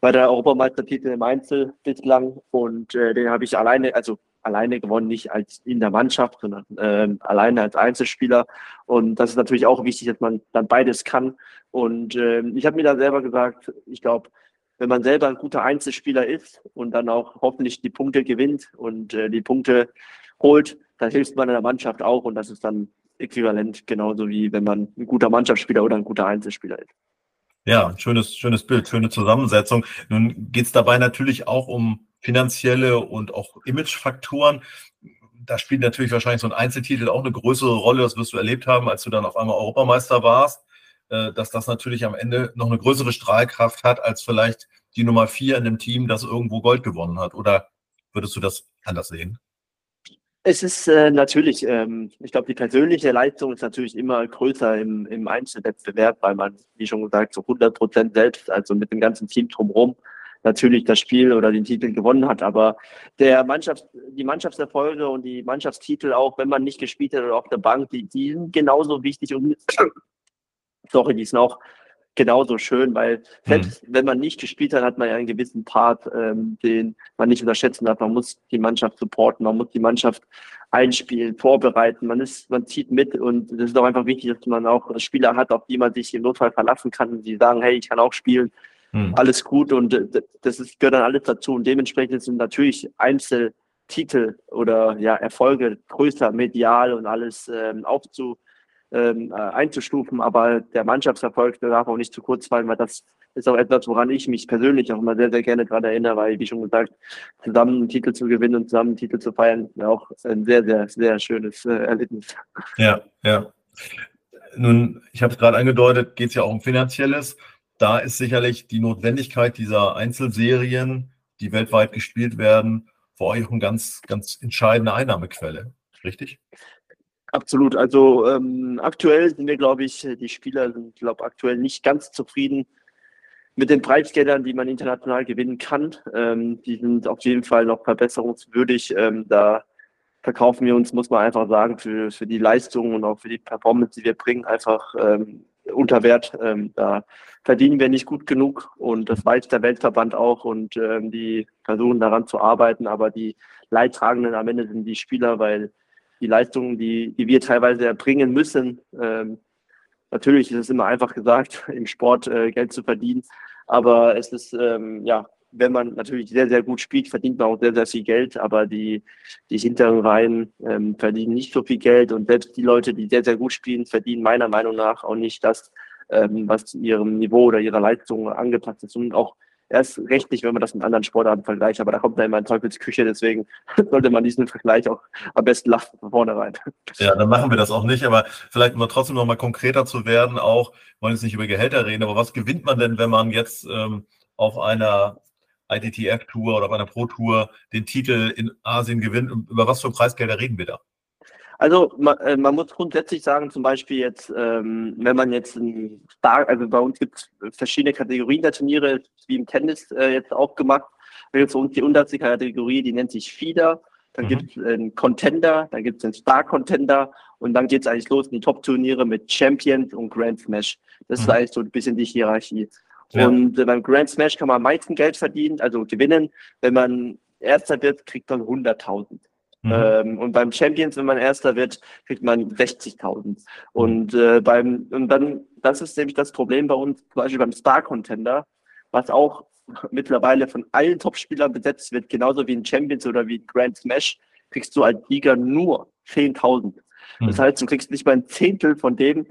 war der Europameistertitel im Einzel bislang und äh, den habe ich alleine, also alleine gewonnen, nicht als in der Mannschaft, sondern äh, alleine als Einzelspieler. Und das ist natürlich auch wichtig, dass man dann beides kann. Und äh, ich habe mir da selber gesagt, ich glaube, wenn man selber ein guter Einzelspieler ist und dann auch hoffentlich die Punkte gewinnt und äh, die Punkte holt, dann hilft man in der Mannschaft auch. Und das ist dann äquivalent, genauso wie wenn man ein guter Mannschaftsspieler oder ein guter Einzelspieler ist.
Ja, schönes, schönes Bild, schöne Zusammensetzung. Nun geht es dabei natürlich auch um finanzielle und auch Imagefaktoren. Da spielt natürlich wahrscheinlich so ein Einzeltitel auch eine größere Rolle, das wirst du erlebt haben, als du dann auf einmal Europameister warst, äh, dass das natürlich am Ende noch eine größere Strahlkraft hat, als vielleicht die Nummer vier in dem Team, das irgendwo Gold gewonnen hat. Oder würdest du das anders sehen?
Es ist äh, natürlich, ähm, ich glaube, die persönliche Leistung ist natürlich immer größer im, im Einzelwettbewerb, weil man, wie schon gesagt, so 100 Prozent selbst, also mit dem ganzen Team drumherum, natürlich das Spiel oder den Titel gewonnen hat. Aber der Mannschaft, die Mannschaftserfolge und die Mannschaftstitel, auch wenn man nicht gespielt hat oder auf der Bank, die, die sind genauso wichtig und sorry, die sind auch genauso schön, weil selbst mhm. wenn man nicht gespielt hat, hat man ja einen gewissen Part, ähm, den man nicht unterschätzen darf. Man muss die Mannschaft supporten, man muss die Mannschaft einspielen, vorbereiten. Man ist, man zieht mit und es ist auch einfach wichtig, dass man auch Spieler hat, auf die man sich im Notfall verlassen kann, die sagen, hey, ich kann auch spielen, hm. alles gut und äh, das ist, gehört dann alles dazu. Und dementsprechend sind natürlich Einzeltitel oder ja, Erfolge größer medial und alles ähm, aufzu, ähm, äh, einzustufen, aber der Mannschaftserfolg darf auch nicht zu kurz fallen, weil das ist auch etwas, woran ich mich persönlich auch immer sehr, sehr gerne gerade erinnere, weil, wie schon gesagt, zusammen einen Titel zu gewinnen und zusammen einen Titel zu feiern, ja auch ein sehr, sehr, sehr schönes äh, Erlebnis.
Ja, ja. Nun, ich habe es gerade angedeutet, geht es ja auch um Finanzielles. Da ist sicherlich die Notwendigkeit dieser Einzelserien, die weltweit gespielt werden, für euch auch eine ganz, ganz entscheidende Einnahmequelle. Richtig?
Absolut. Also ähm, aktuell sind wir, glaube ich, die Spieler sind, glaube aktuell nicht ganz zufrieden mit den Preisgeldern, die man international gewinnen kann. Ähm, die sind auf jeden Fall noch verbesserungswürdig. Ähm, da verkaufen wir uns, muss man einfach sagen, für, für die Leistung und auch für die Performance, die wir bringen, einfach ähm, unter Wert. Ähm, da verdienen wir nicht gut genug und das weiß der Weltverband auch und ähm, die versuchen daran zu arbeiten, aber die Leidtragenden am Ende sind die Spieler, weil die Leistungen, die, die wir teilweise erbringen müssen. Ähm, natürlich ist es immer einfach gesagt, im Sport äh, Geld zu verdienen, aber es ist, ähm, ja, wenn man natürlich sehr, sehr gut spielt, verdient man auch sehr, sehr viel Geld, aber die, die hinteren Reihen ähm, verdienen nicht so viel Geld und selbst die Leute, die sehr, sehr gut spielen, verdienen meiner Meinung nach auch nicht das, ähm, was ihrem Niveau oder ihrer Leistung angepasst ist und auch erst rechtlich, wenn man das mit anderen Sportarten vergleicht, aber da kommt da immer ein Teufelsküche, deswegen sollte man diesen Vergleich auch am besten lassen von vornherein.
Ja, dann machen wir das auch nicht, aber vielleicht um trotzdem noch mal konkreter zu werden, auch, wollen jetzt nicht über Gehälter reden, aber was gewinnt man denn, wenn man jetzt ähm, auf einer ITTF-Tour oder auf einer Pro-Tour den Titel in Asien gewinnt? Über was für Preisgelder reden wir da?
Also man, äh, man, muss grundsätzlich sagen, zum Beispiel jetzt, ähm, wenn man jetzt ein Star, also bei uns gibt es verschiedene Kategorien der Turniere, wie im Tennis äh, jetzt auch gemacht. Da gibt es uns die unterste Kategorie, die nennt sich Feeder. Dann mhm. gibt es einen Contender, dann gibt es einen Star Contender und dann geht es eigentlich los in die Top-Turniere mit Champions und Grand Smash. Das mhm. ist eigentlich so ein bisschen die Hierarchie. Ja. Und äh, beim Grand Smash kann man am meisten Geld verdienen, also gewinnen. Wenn man Erster wird, kriegt man 100.000. Mhm. Ähm, und beim Champions, wenn man Erster wird, kriegt man 60.000. Und äh, beim und dann, das ist nämlich das Problem bei uns, zum Beispiel beim Star Contender, was auch mittlerweile von allen Topspielern besetzt wird, genauso wie in Champions oder wie in Grand Smash, kriegst du als Liga nur 10.000. Mhm. Das heißt, du kriegst nicht mal ein Zehntel von dem,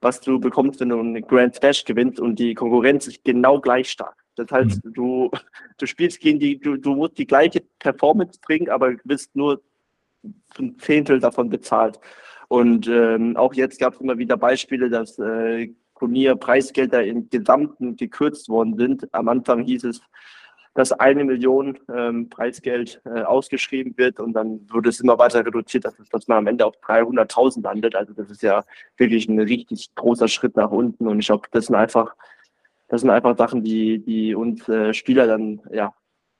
was du bekommst, wenn du einen Grand Smash gewinnst und die Konkurrenz ist genau gleich stark. Das heißt, mhm. du, du spielst gegen die, du, du musst die gleiche Performance bringen, aber bist nur ein Zehntel davon bezahlt. Und ähm, auch jetzt gab es immer wieder Beispiele, dass äh, Turnier-Preisgelder im Gesamten gekürzt worden sind. Am Anfang hieß es, dass eine Million ähm, Preisgeld äh, ausgeschrieben wird und dann wurde es immer weiter reduziert, dass, dass man am Ende auf 300.000 landet. Also das ist ja wirklich ein richtig großer Schritt nach unten und ich glaube, das sind einfach das sind einfach Sachen, die, die uns äh, Spieler dann ja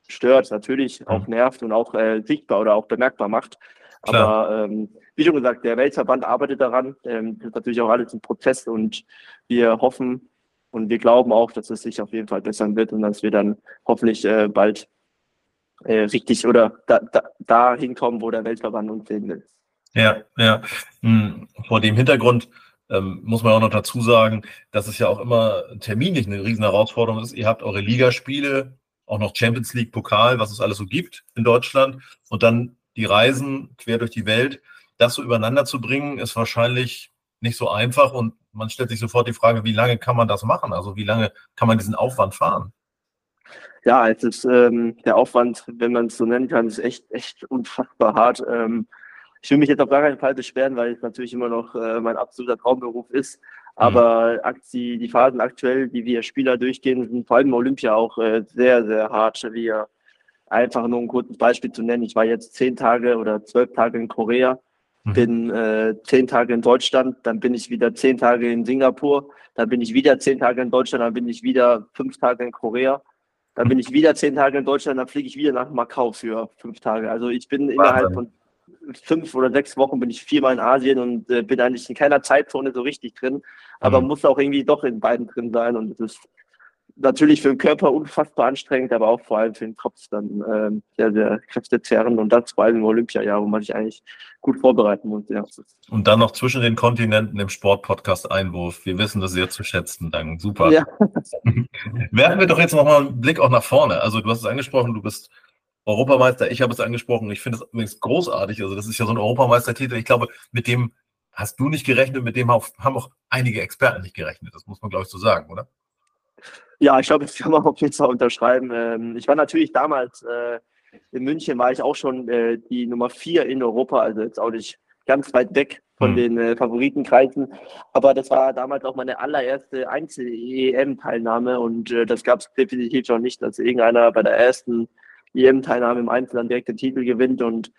stört, natürlich auch nervt und auch äh, sichtbar oder auch bemerkbar macht. Klar. Aber ähm, wie schon gesagt, der Weltverband arbeitet daran. Ähm, das ist natürlich auch alles ein Prozess und wir hoffen und wir glauben auch, dass es sich auf jeden Fall bessern wird und dass wir dann hoffentlich äh, bald äh, richtig oder da, da, da hinkommen, wo der Weltverband uns sehen will.
Ja, ja. Hm, vor dem Hintergrund ähm, muss man auch noch dazu sagen, dass es ja auch immer terminlich eine riesen Herausforderung ist. Ihr habt eure Ligaspiele, auch noch Champions League, Pokal, was es alles so gibt in Deutschland und dann die Reisen quer durch die Welt. Das so übereinander zu bringen, ist wahrscheinlich nicht so einfach und man stellt sich sofort die Frage, wie lange kann man das machen? Also wie lange kann man diesen Aufwand fahren?
Ja, es ist ähm, der Aufwand, wenn man es so nennen kann, ist echt, echt unfassbar hart. Ähm, ich will mich jetzt auf gar keinen Fall beschweren, weil es natürlich immer noch äh, mein absoluter Traumberuf ist. Aber mhm. die, die Phasen aktuell, die wir Spieler durchgehen, sind vor allem Olympia auch äh, sehr, sehr hart. Wir einfach nur ein kurzes Beispiel zu nennen. Ich war jetzt zehn Tage oder zwölf Tage in Korea, mhm. bin äh, zehn Tage in Deutschland, dann bin ich wieder zehn Tage in Singapur, dann bin ich wieder zehn Tage in Deutschland, dann bin ich wieder fünf Tage in Korea. Dann bin ich wieder zehn Tage in Deutschland, dann fliege ich wieder nach Macau für fünf Tage. Also ich bin innerhalb von fünf oder sechs Wochen bin ich viermal in Asien und äh, bin eigentlich in keiner Zeitzone so richtig drin, aber mhm. muss auch irgendwie doch in beiden drin sein und es ist natürlich für den Körper unfassbar anstrengend, aber auch vor allem für den Kopf dann ähm, sehr, sehr kräftezehrend und das vor allem im Olympiajahr, wo man sich eigentlich gut vorbereiten muss. Ja.
Und dann noch zwischen den Kontinenten im Sportpodcast Einwurf. Wir wissen das sehr zu schätzen. Dank. Super. Ja. Werfen wir doch jetzt nochmal einen Blick auch nach vorne. Also du hast es angesprochen, du bist Europameister. Ich habe es angesprochen. Ich finde es übrigens großartig. Also das ist ja so ein Europameistertitel. Ich glaube, mit dem hast du nicht gerechnet, mit dem haben auch einige Experten nicht gerechnet. Das muss man, glaube ich, so sagen, oder?
Ja, ich glaube, das kann man auf jeden Fall unterschreiben. Ähm, ich war natürlich damals äh, in München, war ich auch schon äh, die Nummer vier in Europa, also jetzt auch nicht ganz weit weg von mhm. den äh, Favoritenkreisen. Aber das war damals auch meine allererste Einzel-EM-Teilnahme und das gab es definitiv noch nicht, dass irgendeiner bei der ersten EM-Teilnahme im Einzel dann direkt den Titel gewinnt. Und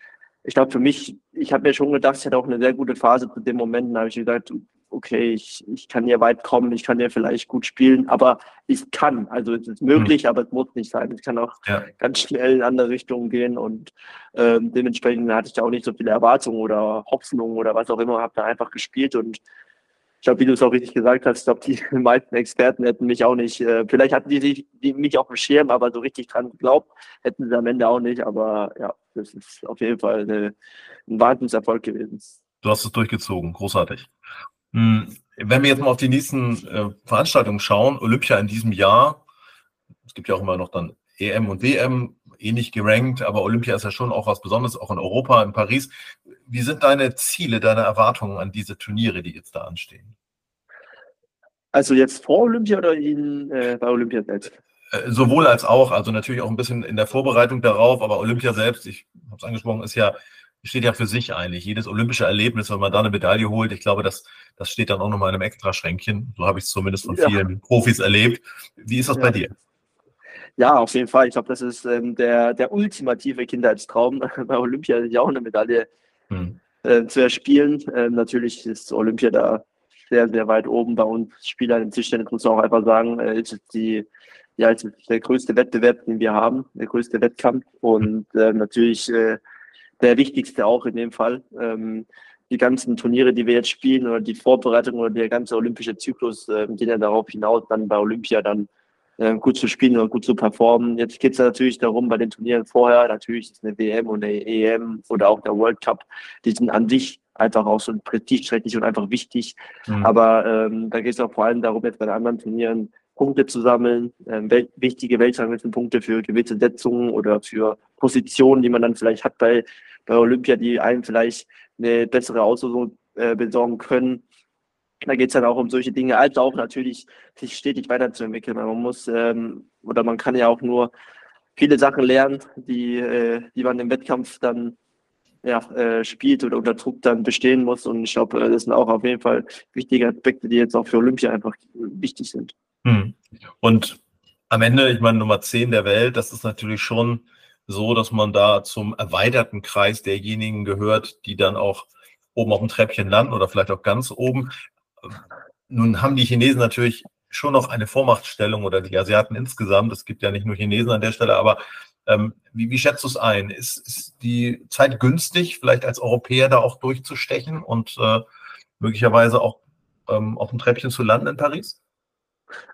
ich glaube, für mich, ich habe mir schon gedacht, ich hatte auch eine sehr gute Phase zu dem Moment. Da habe ich gesagt, okay, ich, ich kann hier weit kommen, ich kann hier vielleicht gut spielen, aber ich kann. Also es ist möglich, mhm. aber es muss nicht sein. Ich kann auch ja. ganz schnell in andere Richtungen gehen und ähm, dementsprechend hatte ich da auch nicht so viele Erwartungen oder Hoffnungen oder was auch immer, habe da einfach gespielt und ich glaube, wie du es auch richtig gesagt hast, ich glaube, die meisten Experten hätten mich auch nicht, äh, vielleicht hatten die, die mich auf dem Schirm, aber so richtig dran geglaubt, hätten sie am Ende auch nicht. Aber ja, das ist auf jeden Fall eine, ein Wahnsinnserfolg gewesen.
Du hast es durchgezogen, großartig. Hm, wenn wir jetzt mal auf die nächsten äh, Veranstaltungen schauen, Olympia in diesem Jahr, es gibt ja auch immer noch dann EM und WM, ähnlich gerankt, aber Olympia ist ja schon auch was Besonderes, auch in Europa, in Paris. Wie sind deine Ziele, deine Erwartungen an diese Turniere, die jetzt da anstehen?
Also jetzt vor Olympia oder in, äh, bei Olympia selbst?
Äh, sowohl als auch, also natürlich auch ein bisschen in der Vorbereitung darauf, aber Olympia selbst, ich habe es angesprochen, ist ja steht ja für sich eigentlich. Jedes olympische Erlebnis, wenn man da eine Medaille holt, ich glaube, das, das steht dann auch nochmal in einem Extraschränkchen. So habe ich es zumindest von vielen ja. Profis erlebt. Wie ist das ja. bei dir?
Ja, auf jeden Fall. Ich glaube, das ist ähm, der, der ultimative Kindheitstraum, bei Olympia sich auch eine Medaille hm. äh, zu erspielen. Ähm, natürlich ist Olympia da sehr, sehr weit oben bei uns Spielern im Tischtennis, muss man auch einfach sagen, äh, ist die, ja, ist der größte Wettbewerb, den wir haben, der größte Wettkampf und äh, natürlich äh, der wichtigste auch in dem Fall. Ähm, die ganzen Turniere, die wir jetzt spielen oder die Vorbereitung oder der ganze olympische Zyklus äh, gehen ja darauf hinaus, dann bei Olympia dann äh, gut zu spielen und gut zu performen. Jetzt geht es natürlich darum, bei den Turnieren vorher, natürlich ist eine WM und eine EM oder auch der World Cup, die sind an sich einfach auch so prestigeträchtig und einfach wichtig. Mhm. Aber ähm, da geht es auch vor allem darum, jetzt bei den anderen Turnieren Punkte zu sammeln, ähm, wel wichtige Weltranglistenpunkte für gewisse Setzungen oder für Positionen, die man dann vielleicht hat bei bei Olympia, die einem vielleicht eine bessere Auslosung äh, besorgen können. Da geht es dann auch um solche Dinge, als auch natürlich sich stetig weiterzuentwickeln. Man muss ähm, oder man kann ja auch nur viele Sachen lernen, die, äh, die man im Wettkampf dann ja, äh, spielt oder unter Druck dann bestehen muss. Und ich glaube, das sind auch auf jeden Fall wichtige Aspekte, die jetzt auch für Olympia einfach wichtig sind.
Hm. Und am Ende, ich meine, Nummer 10 der Welt, das ist natürlich schon so, dass man da zum erweiterten Kreis derjenigen gehört, die dann auch oben auf dem Treppchen landen oder vielleicht auch ganz oben. Nun haben die Chinesen natürlich schon noch eine Vormachtstellung oder die Asiaten insgesamt. Es gibt ja nicht nur Chinesen an der Stelle, aber ähm, wie, wie schätzt du es ein? Ist, ist die Zeit günstig, vielleicht als Europäer da auch durchzustechen und äh, möglicherweise auch ähm, auf dem Treppchen zu landen in Paris?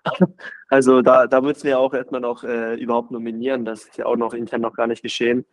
Also da, da müssen wir auch erstmal noch äh, überhaupt nominieren. Das ist ja auch noch intern noch gar nicht geschehen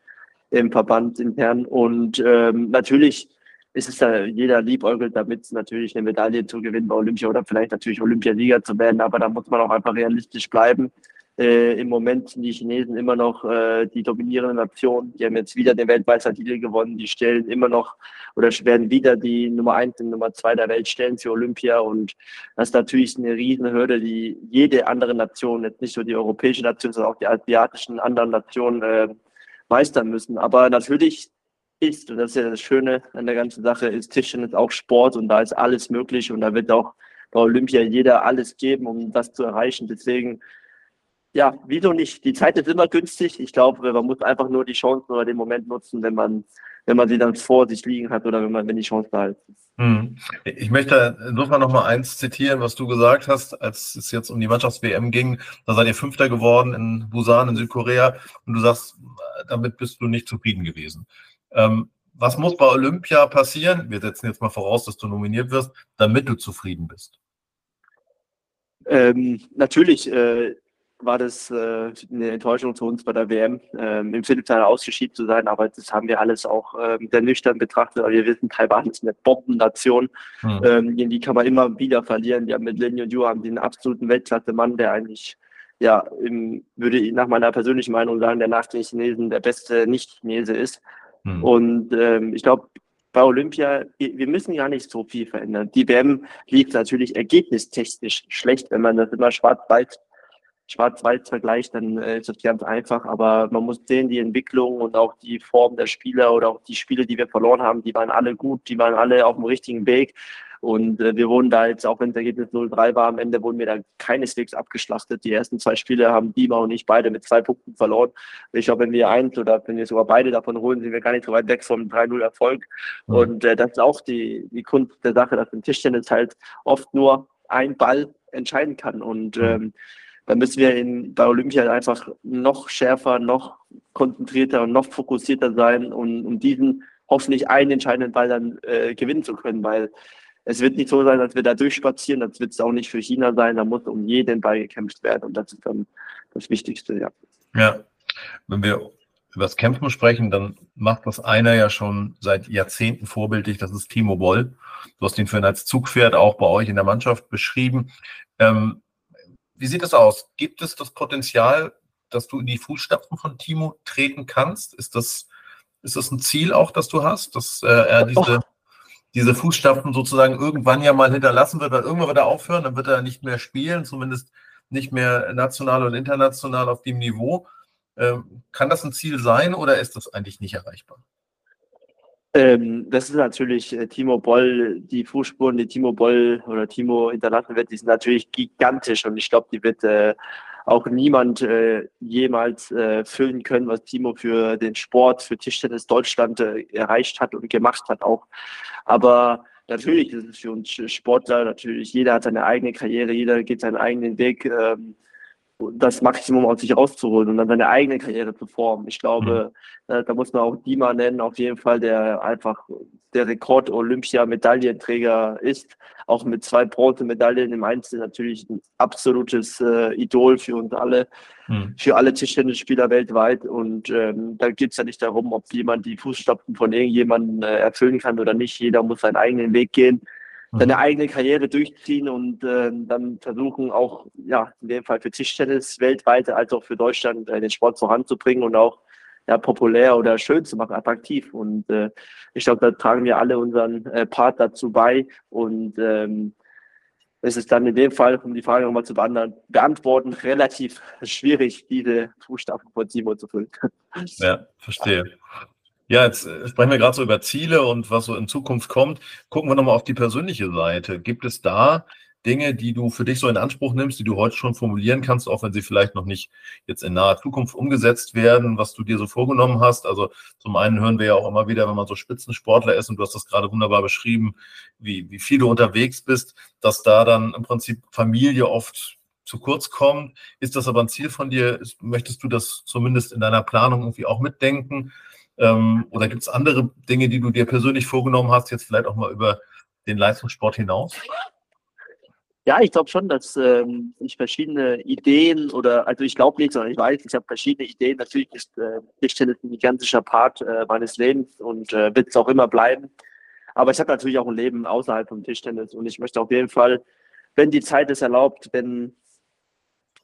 im Verband intern. Und ähm, natürlich ist es da, jeder liebäugelt damit, natürlich eine Medaille zu gewinnen bei Olympia oder vielleicht natürlich Olympiasieger zu werden. Aber da muss man auch einfach realistisch bleiben. Äh, Im Moment sind die Chinesen immer noch äh, die dominierende Nation. Die haben jetzt wieder den Weltmeistertitel gewonnen. Die stellen immer noch oder werden wieder die Nummer eins und Nummer zwei der Welt stellen für Olympia. Und das ist natürlich eine Riesenhürde, die jede andere Nation, jetzt nicht nur die europäische Nation, sondern auch die asiatischen anderen Nationen äh, meistern müssen. Aber natürlich ist, und das ist ja das Schöne an der ganzen Sache, ist Tischtennis auch Sport und da ist alles möglich und da wird auch bei Olympia jeder alles geben, um das zu erreichen. Deswegen ja, wieso nicht? Die Zeit ist immer günstig. Ich glaube, man muss einfach nur die Chancen oder den Moment nutzen, wenn man, wenn man sie dann vor sich liegen hat oder wenn man, wenn die Chance da ist.
Hm. Ich möchte insofern noch mal eins zitieren, was du gesagt hast, als es jetzt um die Mannschafts-WM ging. Da seid ihr Fünfter geworden in Busan in Südkorea und du sagst, damit bist du nicht zufrieden gewesen. Ähm, was muss bei Olympia passieren? Wir setzen jetzt mal voraus, dass du nominiert wirst, damit du zufrieden bist.
Ähm, natürlich, äh, war das äh, eine Enttäuschung zu uns bei der WM, ähm, im Viertelfinale ausgeschieden zu sein, aber das haben wir alles auch ähm, sehr nüchtern betrachtet. Aber wir wissen, Taiwan ist eine Bombennation, hm. ähm, die kann man immer wieder verlieren. Die haben mit Lin Yu haben den absoluten Weltklasse-Mann, der eigentlich, ja, im, würde ich nach meiner persönlichen Meinung sagen, der nach den Chinesen der beste Nicht-Chinese ist. Hm. Und ähm, ich glaube, bei Olympia, wir müssen gar nicht so viel verändern. Die WM lief natürlich ergebnistechnisch schlecht, wenn man das immer schwarz-weiß Schwarz-Weiß vergleicht, dann äh, ist das ganz einfach. Aber man muss sehen, die Entwicklung und auch die Form der Spieler oder auch die Spiele, die wir verloren haben, die waren alle gut, die waren alle auf dem richtigen Weg. Und äh, wir wurden da jetzt, auch wenn das Ergebnis 0-3 war, am Ende wurden wir da keineswegs abgeschlachtet. Die ersten zwei Spiele haben Dima und ich beide mit zwei Punkten verloren. Ich glaube, wenn wir eins oder wenn wir sogar beide davon holen, sind wir gar nicht so weit weg vom 3-0-Erfolg. Mhm. Und äh, das ist auch die, die Kunst der Sache, dass im Tischtennis halt oft nur ein Ball entscheiden kann. Und mhm. ähm, dann müssen wir in, bei Olympia einfach noch schärfer, noch konzentrierter und noch fokussierter sein, um, um diesen hoffentlich einen entscheidenden Ball dann äh, gewinnen zu können, weil es wird nicht so sein, dass wir da durchspazieren, das wird es auch nicht für China sein, da muss um jeden Ball gekämpft werden und das ist dann das Wichtigste, ja.
Ja, wenn wir über das Kämpfen sprechen, dann macht das einer ja schon seit Jahrzehnten vorbildlich, das ist Timo Boll. Du hast ihn für ihn als Zugpferd auch bei euch in der Mannschaft beschrieben. Ähm, wie sieht es aus? Gibt es das Potenzial, dass du in die Fußstapfen von Timo treten kannst? Ist das, ist das ein Ziel auch, das du hast, dass äh, er diese, diese Fußstapfen sozusagen irgendwann ja mal hinterlassen wird, weil irgendwann wird er aufhören, dann wird er nicht mehr spielen, zumindest nicht mehr national und international auf dem Niveau. Ähm, kann das ein Ziel sein oder ist das eigentlich nicht erreichbar?
Ähm, das ist natürlich äh, Timo Boll, die Fußspuren, die Timo Boll oder Timo hinterlassen wird, die sind natürlich gigantisch und ich glaube, die wird äh, auch niemand äh, jemals äh, füllen können, was Timo für den Sport, für Tischtennis Deutschland äh, erreicht hat und gemacht hat auch. Aber natürlich ist es für uns Sportler natürlich, jeder hat seine eigene Karriere, jeder geht seinen eigenen Weg. Ähm, das Maximum aus sich rauszuholen und dann seine eigene Karriere zu formen. Ich glaube, mhm. äh, da muss man auch Dima nennen, auf jeden Fall, der einfach der Rekord-Olympia-Medaillenträger ist, auch mit zwei Bronzemedaillen im Einzel natürlich ein absolutes äh, Idol für uns alle, mhm. für alle Tischtennisspieler weltweit. Und ähm, da geht es ja nicht darum, ob jemand die Fußstapfen von irgendjemandem äh, erfüllen kann oder nicht. Jeder muss seinen eigenen Weg gehen seine mhm. eigene Karriere durchziehen und äh, dann versuchen auch, ja, in dem Fall für Tischtennis weltweit als auch für Deutschland äh, den Sport voranzubringen und auch ja, populär oder schön zu machen, attraktiv. Und äh, ich glaube, da tragen wir alle unseren äh, Part dazu bei. Und ähm, es ist dann in dem Fall, um die Frage nochmal zu beantworten, relativ schwierig, diese Fußstapfen von Simon zu füllen.
Ja, verstehe. Ja, jetzt äh, sprechen wir gerade so über Ziele und was so in Zukunft kommt. Gucken wir nochmal auf die persönliche Seite. Gibt es da Dinge, die du für dich so in Anspruch nimmst, die du heute schon formulieren kannst, auch wenn sie vielleicht noch nicht jetzt in naher Zukunft umgesetzt werden, was du dir so vorgenommen hast? Also zum einen hören wir ja auch immer wieder, wenn man so Spitzensportler ist und du hast das gerade wunderbar beschrieben, wie, wie viel du unterwegs bist, dass da dann im Prinzip Familie oft zu kurz kommt. Ist das aber ein Ziel von dir? Möchtest du das zumindest in deiner Planung irgendwie auch mitdenken? Ähm, oder gibt es andere Dinge, die du dir persönlich vorgenommen hast, jetzt vielleicht auch mal über den Leistungssport hinaus?
Ja, ich glaube schon, dass ähm, ich verschiedene Ideen oder, also ich glaube nicht, sondern ich weiß, ich habe verschiedene Ideen. Natürlich ist äh, Tischtennis ein gigantischer Part äh, meines Lebens und äh, wird es auch immer bleiben. Aber ich habe natürlich auch ein Leben außerhalb vom Tischtennis und ich möchte auf jeden Fall, wenn die Zeit es erlaubt, wenn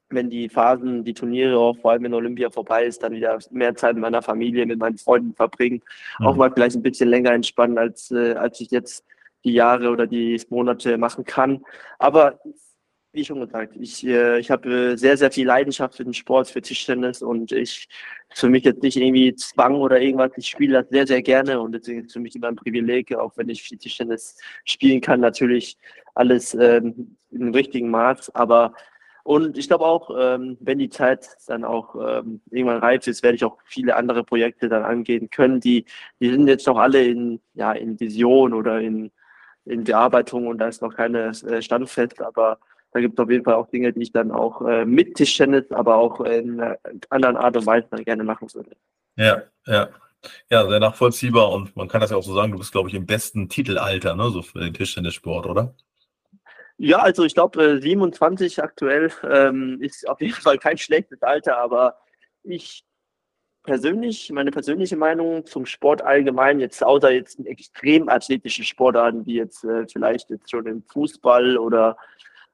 wenn die Phasen, die Turniere, auch vor allem in Olympia vorbei ist, dann wieder mehr Zeit mit meiner Familie, mit meinen Freunden verbringen. Mhm. Auch mal vielleicht ein bisschen länger entspannen, als, äh, als ich jetzt die Jahre oder die Monate machen kann. Aber wie schon gesagt, ich, äh, ich habe sehr, sehr viel Leidenschaft für den Sport, für Tischtennis und ich für mich jetzt nicht irgendwie Zwang oder irgendwas. Ich spiele das sehr, sehr gerne und deswegen ist es für mich immer ein Privileg, auch wenn ich viel Tischtennis spielen kann, natürlich alles ähm, im richtigen Maß. Aber und ich glaube auch, ähm, wenn die Zeit dann auch ähm, irgendwann reif ist, werde ich auch viele andere Projekte dann angehen können. Die, die sind jetzt noch alle in, ja, in Vision oder in, in Bearbeitung und da ist noch keine äh, Standfest, aber da gibt es auf jeden Fall auch Dinge, die ich dann auch äh, mit Tischtennis, aber auch in äh, anderen Art und Weise gerne machen würde.
Ja, ja. Ja, sehr nachvollziehbar und man kann das ja auch so sagen, du bist, glaube ich, im besten Titelalter, ne, so für den Tischtennissport, oder?
Ja, also ich glaube, 27 aktuell ähm, ist auf jeden Fall kein schlechtes Alter, aber ich persönlich, meine persönliche Meinung zum Sport allgemein, jetzt außer jetzt in extrem athletischen Sportarten, wie jetzt äh, vielleicht jetzt schon im Fußball oder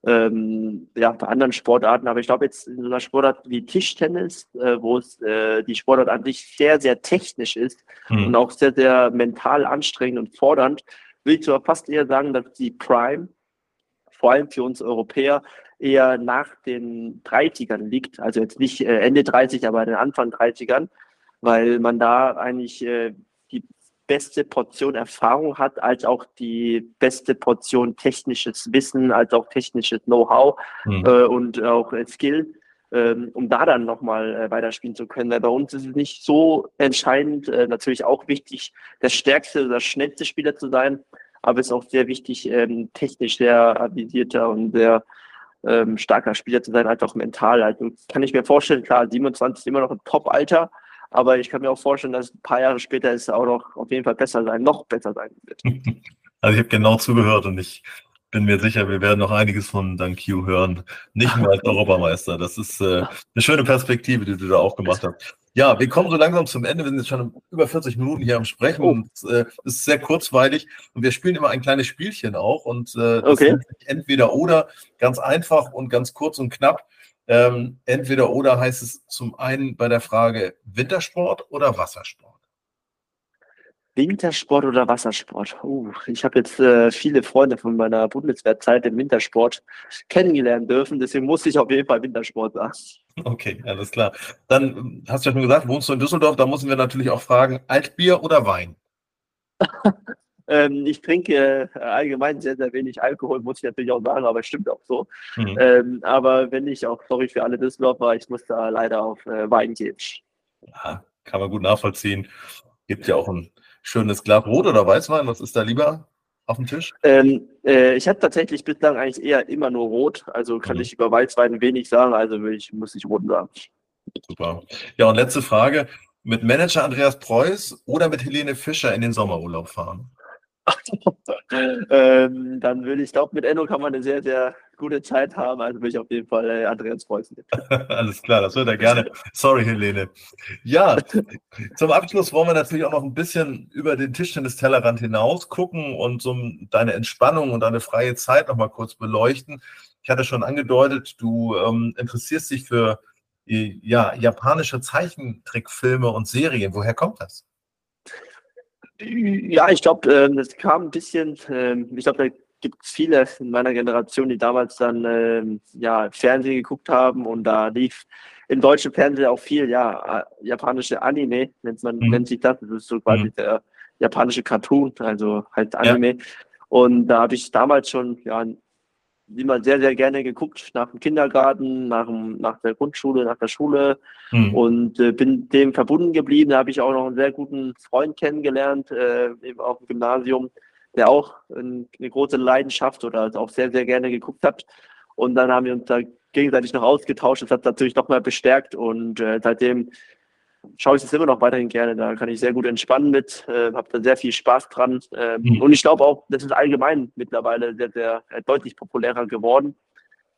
ähm, ja, bei anderen Sportarten, aber ich glaube jetzt in so einer Sportart wie Tischtennis, äh, wo es äh, die Sportart an sich sehr, sehr technisch ist mhm. und auch sehr, sehr mental anstrengend und fordernd, will ich sogar fast eher sagen, dass die Prime vor allem für uns Europäer eher nach den 30ern liegt. Also jetzt nicht äh, Ende 30, aber den Anfang 30ern, weil man da eigentlich äh, die beste Portion Erfahrung hat, als auch die beste Portion technisches Wissen, als auch technisches Know-how mhm. äh, und auch Skill, ähm, um da dann nochmal äh, weiterspielen zu können. Weil bei uns ist es nicht so entscheidend, äh, natürlich auch wichtig, der stärkste oder schnellste Spieler zu sein, aber es ist auch sehr wichtig, ähm, technisch sehr avisierter und sehr ähm, starker Spieler zu sein, auch mental. Also kann ich mir vorstellen, klar, 27 ist immer noch ein Top-Alter, aber ich kann mir auch vorstellen, dass ein paar Jahre später es auch noch auf jeden Fall besser sein, noch besser sein wird.
Also ich habe genau zugehört und ich bin mir sicher, wir werden noch einiges von Dan Q hören. Nicht nur als Europameister. Das ist äh, eine schöne Perspektive, die du da auch gemacht hast. Ja, wir kommen so langsam zum Ende. Wir sind jetzt schon über 40 Minuten hier am Sprechen oh. und äh, es ist sehr kurzweilig. Und wir spielen immer ein kleines Spielchen auch. Und äh, das
okay.
entweder oder, ganz einfach und ganz kurz und knapp. Ähm, entweder oder heißt es zum einen bei der Frage Wintersport oder Wassersport.
Wintersport oder Wassersport? Uh, ich habe jetzt äh, viele Freunde von meiner Bundeswehrzeit im Wintersport kennengelernt dürfen, deswegen muss ich auf jeden Fall Wintersport sagen.
Okay, alles klar. Dann ähm, hast du ja schon gesagt, wohnst du in Düsseldorf, da müssen wir natürlich auch fragen, Altbier oder Wein?
ähm, ich trinke äh, allgemein sehr, sehr wenig Alkohol, muss ich natürlich auch sagen, aber es stimmt auch so. Mhm. Ähm, aber wenn ich auch, sorry für alle Düsseldorfer, ich muss da leider auf äh, Wein gehen.
Ja, kann man gut nachvollziehen. Gibt ja auch ein schönes Glas Rot oder Weißwein. Was ist da lieber? auf dem Tisch?
Ähm, äh, ich habe tatsächlich bislang eigentlich eher immer nur Rot, also kann mhm. ich über Weißwein wenig sagen, also ich, muss ich Rot sagen.
Super. Ja, und letzte Frage. Mit Manager Andreas Preuß oder mit Helene Fischer in den Sommerurlaub fahren?
ähm, dann würde ich glaube, mit Enno kann man eine sehr, sehr gute Zeit haben. Also will ich auf jeden Fall äh, Andreas mit.
Alles klar, das wird er gerne. Sorry, Helene. Ja, zum Abschluss wollen wir natürlich auch noch ein bisschen über den Tischtennis-Tellerrand hinaus gucken und so deine Entspannung und deine freie Zeit noch mal kurz beleuchten. Ich hatte schon angedeutet, du ähm, interessierst dich für ja, japanische Zeichentrickfilme und Serien. Woher kommt das?
Ja, ich glaube, äh, das kam ein bisschen, äh, ich glaube, da gibt es viele in meiner Generation, die damals dann äh, ja, Fernsehen geguckt haben und da lief im deutschen Fernsehen auch viel, ja, japanische Anime, nennt man, mhm. nennt sich das, das ist so quasi mhm. der japanische Cartoon, also halt Anime. Ja. Und da habe ich damals schon ja, immer sehr, sehr gerne geguckt, nach dem Kindergarten, nach, dem, nach der Grundschule, nach der Schule mhm. und äh, bin dem verbunden geblieben. Da habe ich auch noch einen sehr guten Freund kennengelernt, äh, eben auch im Gymnasium, der auch eine große Leidenschaft oder auch sehr, sehr gerne geguckt hat. Und dann haben wir uns da gegenseitig noch ausgetauscht. Das hat natürlich noch mal bestärkt und äh, seitdem schaue ich es immer noch weiterhin gerne. Da kann ich sehr gut entspannen mit, äh, habe da sehr viel Spaß dran. Ähm, mhm. Und ich glaube auch, das ist allgemein mittlerweile sehr, sehr äh, deutlich populärer geworden.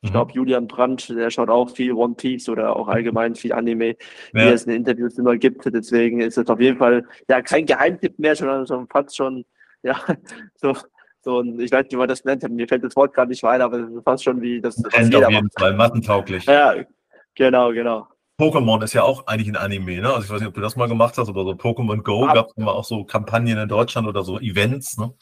Ich mhm. glaube, Julian Brandt, der schaut auch viel One Piece oder auch allgemein viel Anime, wie es in Interviews immer gibt. Deswegen ist es auf jeden Fall ja kein Geheimtipp mehr, sondern fast schon, ja, so, so ein, ich weiß nicht, wie man das nennt, mir fällt das Wort gerade nicht weiter, aber es ist fast schon wie das.
Trend auf jeden macht. Fall, mattentauglich.
Ja, genau, genau.
Pokémon ist ja auch eigentlich ein Anime, ne? Also ich weiß nicht, ob du das mal gemacht hast oder so Pokémon Go Ab gab es immer auch so Kampagnen in Deutschland oder so Events, ne?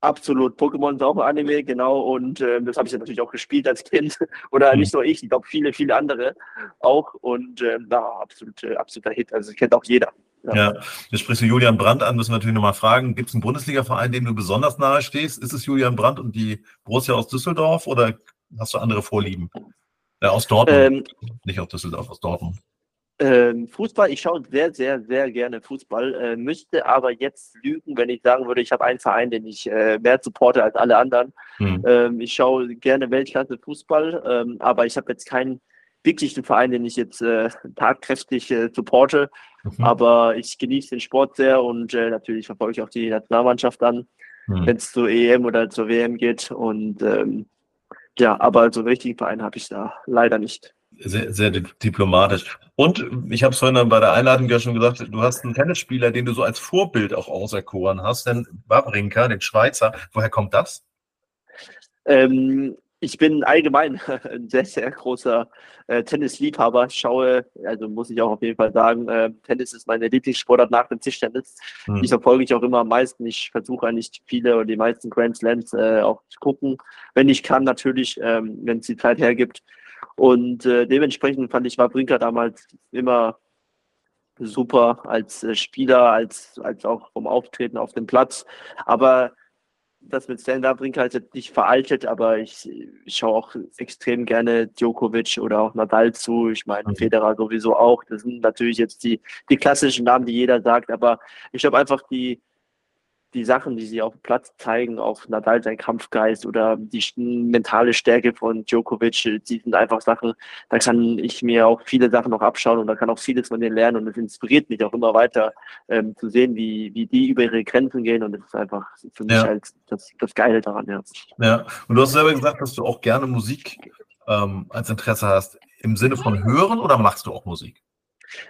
Absolut. Pokémon ist auch ein Anime, genau. Und äh, das habe ich ja natürlich auch gespielt als Kind. oder mhm. nicht nur ich, ich glaube viele, viele andere auch. Und äh, na, absolut, äh, absoluter Hit. Also kennt auch jeder.
Ja. ja, jetzt sprichst du Julian Brandt an, müssen wir natürlich nochmal fragen, gibt es einen Bundesliga-Verein, dem du besonders nahe stehst? Ist es Julian Brandt und die Borussia aus Düsseldorf oder hast du andere Vorlieben? Ja, aus Dortmund. Ähm, Nicht aus Düsseldorf, aus Dortmund.
Ähm, Fußball, ich schaue sehr, sehr, sehr gerne Fußball, äh, müsste aber jetzt lügen, wenn ich sagen würde, ich habe einen Verein, den ich äh, mehr supporte als alle anderen. Mhm. Ähm, ich schaue gerne Weltklasse Fußball, ähm, aber ich habe jetzt keinen wirklichen Verein, den ich jetzt äh, tatkräftig äh, supporte. Mhm. Aber ich genieße den Sport sehr und äh, natürlich verfolge ich auch die Nationalmannschaft an, mhm. wenn es zur EM oder zur WM geht. Und ähm, Ja, aber so einen richtigen Verein habe ich da leider nicht.
Sehr, sehr diplomatisch. Und ich habe es vorhin bei der Einladung ja schon gesagt, du hast einen Tennisspieler, den du so als Vorbild auch auserkoren hast, den Wawrinka, den Schweizer. Woher kommt das?
Ähm, ich bin allgemein ein sehr, sehr großer äh, Tennisliebhaber. Ich schaue, also muss ich auch auf jeden Fall sagen, äh, Tennis ist meine Lieblingssportart nach dem Tischtennis. Hm. Ich verfolge ich auch immer am meisten. Ich versuche eigentlich viele oder die meisten Grand Slams äh, auch zu gucken, wenn ich kann, natürlich, ähm, wenn es die Zeit hergibt. Und äh, dementsprechend fand ich Wawrinka damals immer super als äh, Spieler, als, als auch vom Auftreten auf dem Platz. Aber das mit Stan Wawrinka ist jetzt nicht veraltet, aber ich, ich schaue auch extrem gerne Djokovic oder auch Nadal zu. Ich meine. Federer sowieso auch. Das sind natürlich jetzt die, die klassischen Namen, die jeder sagt, aber ich habe einfach die, die Sachen, die sie auf dem Platz zeigen, auch Nadal sein Kampfgeist oder die mentale Stärke von Djokovic, die sind einfach Sachen, da kann ich mir auch viele Sachen noch abschauen und da kann auch vieles von denen lernen und es inspiriert mich auch immer weiter ähm, zu sehen, wie, wie die über ihre Grenzen gehen und das ist einfach für mich ja. halt das, das Geile daran, ja.
Ja, und du hast selber gesagt, dass du auch gerne Musik ähm, als Interesse hast. Im Sinne von hören oder machst du auch Musik?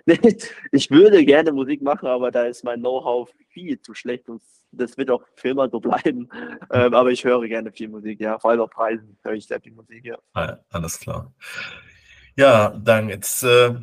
ich würde gerne Musik machen, aber da ist mein Know-how viel zu schlecht und das wird auch für immer so bleiben. Ähm, aber ich höre gerne viel Musik, ja. Vor allem auf Preisen höre ich sehr viel Musik, ja.
Ah, alles klar. Ja, dann jetzt äh,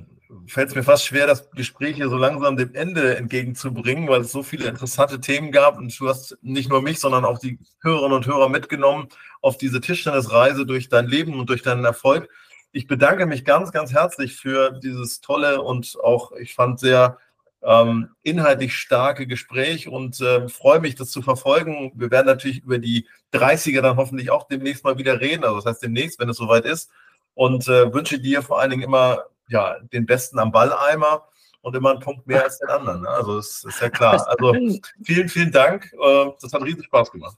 fällt es mir fast schwer, das Gespräch hier so langsam dem Ende entgegenzubringen, weil es so viele interessante Themen gab und du hast nicht nur mich, sondern auch die Hörerinnen und Hörer mitgenommen auf diese Tischtennisreise durch dein Leben und durch deinen Erfolg. Ich bedanke mich ganz, ganz herzlich für dieses tolle und auch, ich fand, sehr ähm, inhaltlich starke Gespräch und äh, freue mich, das zu verfolgen. Wir werden natürlich über die 30er dann hoffentlich auch demnächst mal wieder reden, also das heißt demnächst, wenn es soweit ist. Und äh, wünsche dir vor allen Dingen immer ja, den Besten am Balleimer und immer einen Punkt mehr als den anderen. Ne? Also das ist ja klar. Also vielen, vielen Dank. Äh, das hat riesen Spaß gemacht.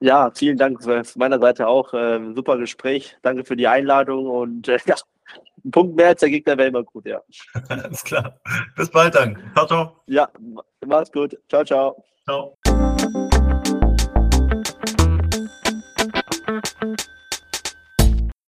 Ja, vielen Dank von meiner Seite auch. Ähm, super Gespräch. Danke für die Einladung und äh, ja, ein Punkt mehr als der Gegner wäre immer gut, ja.
Alles klar. Bis bald dann. Ciao, ciao.
Ja, mach's gut. Ciao, ciao. Ciao.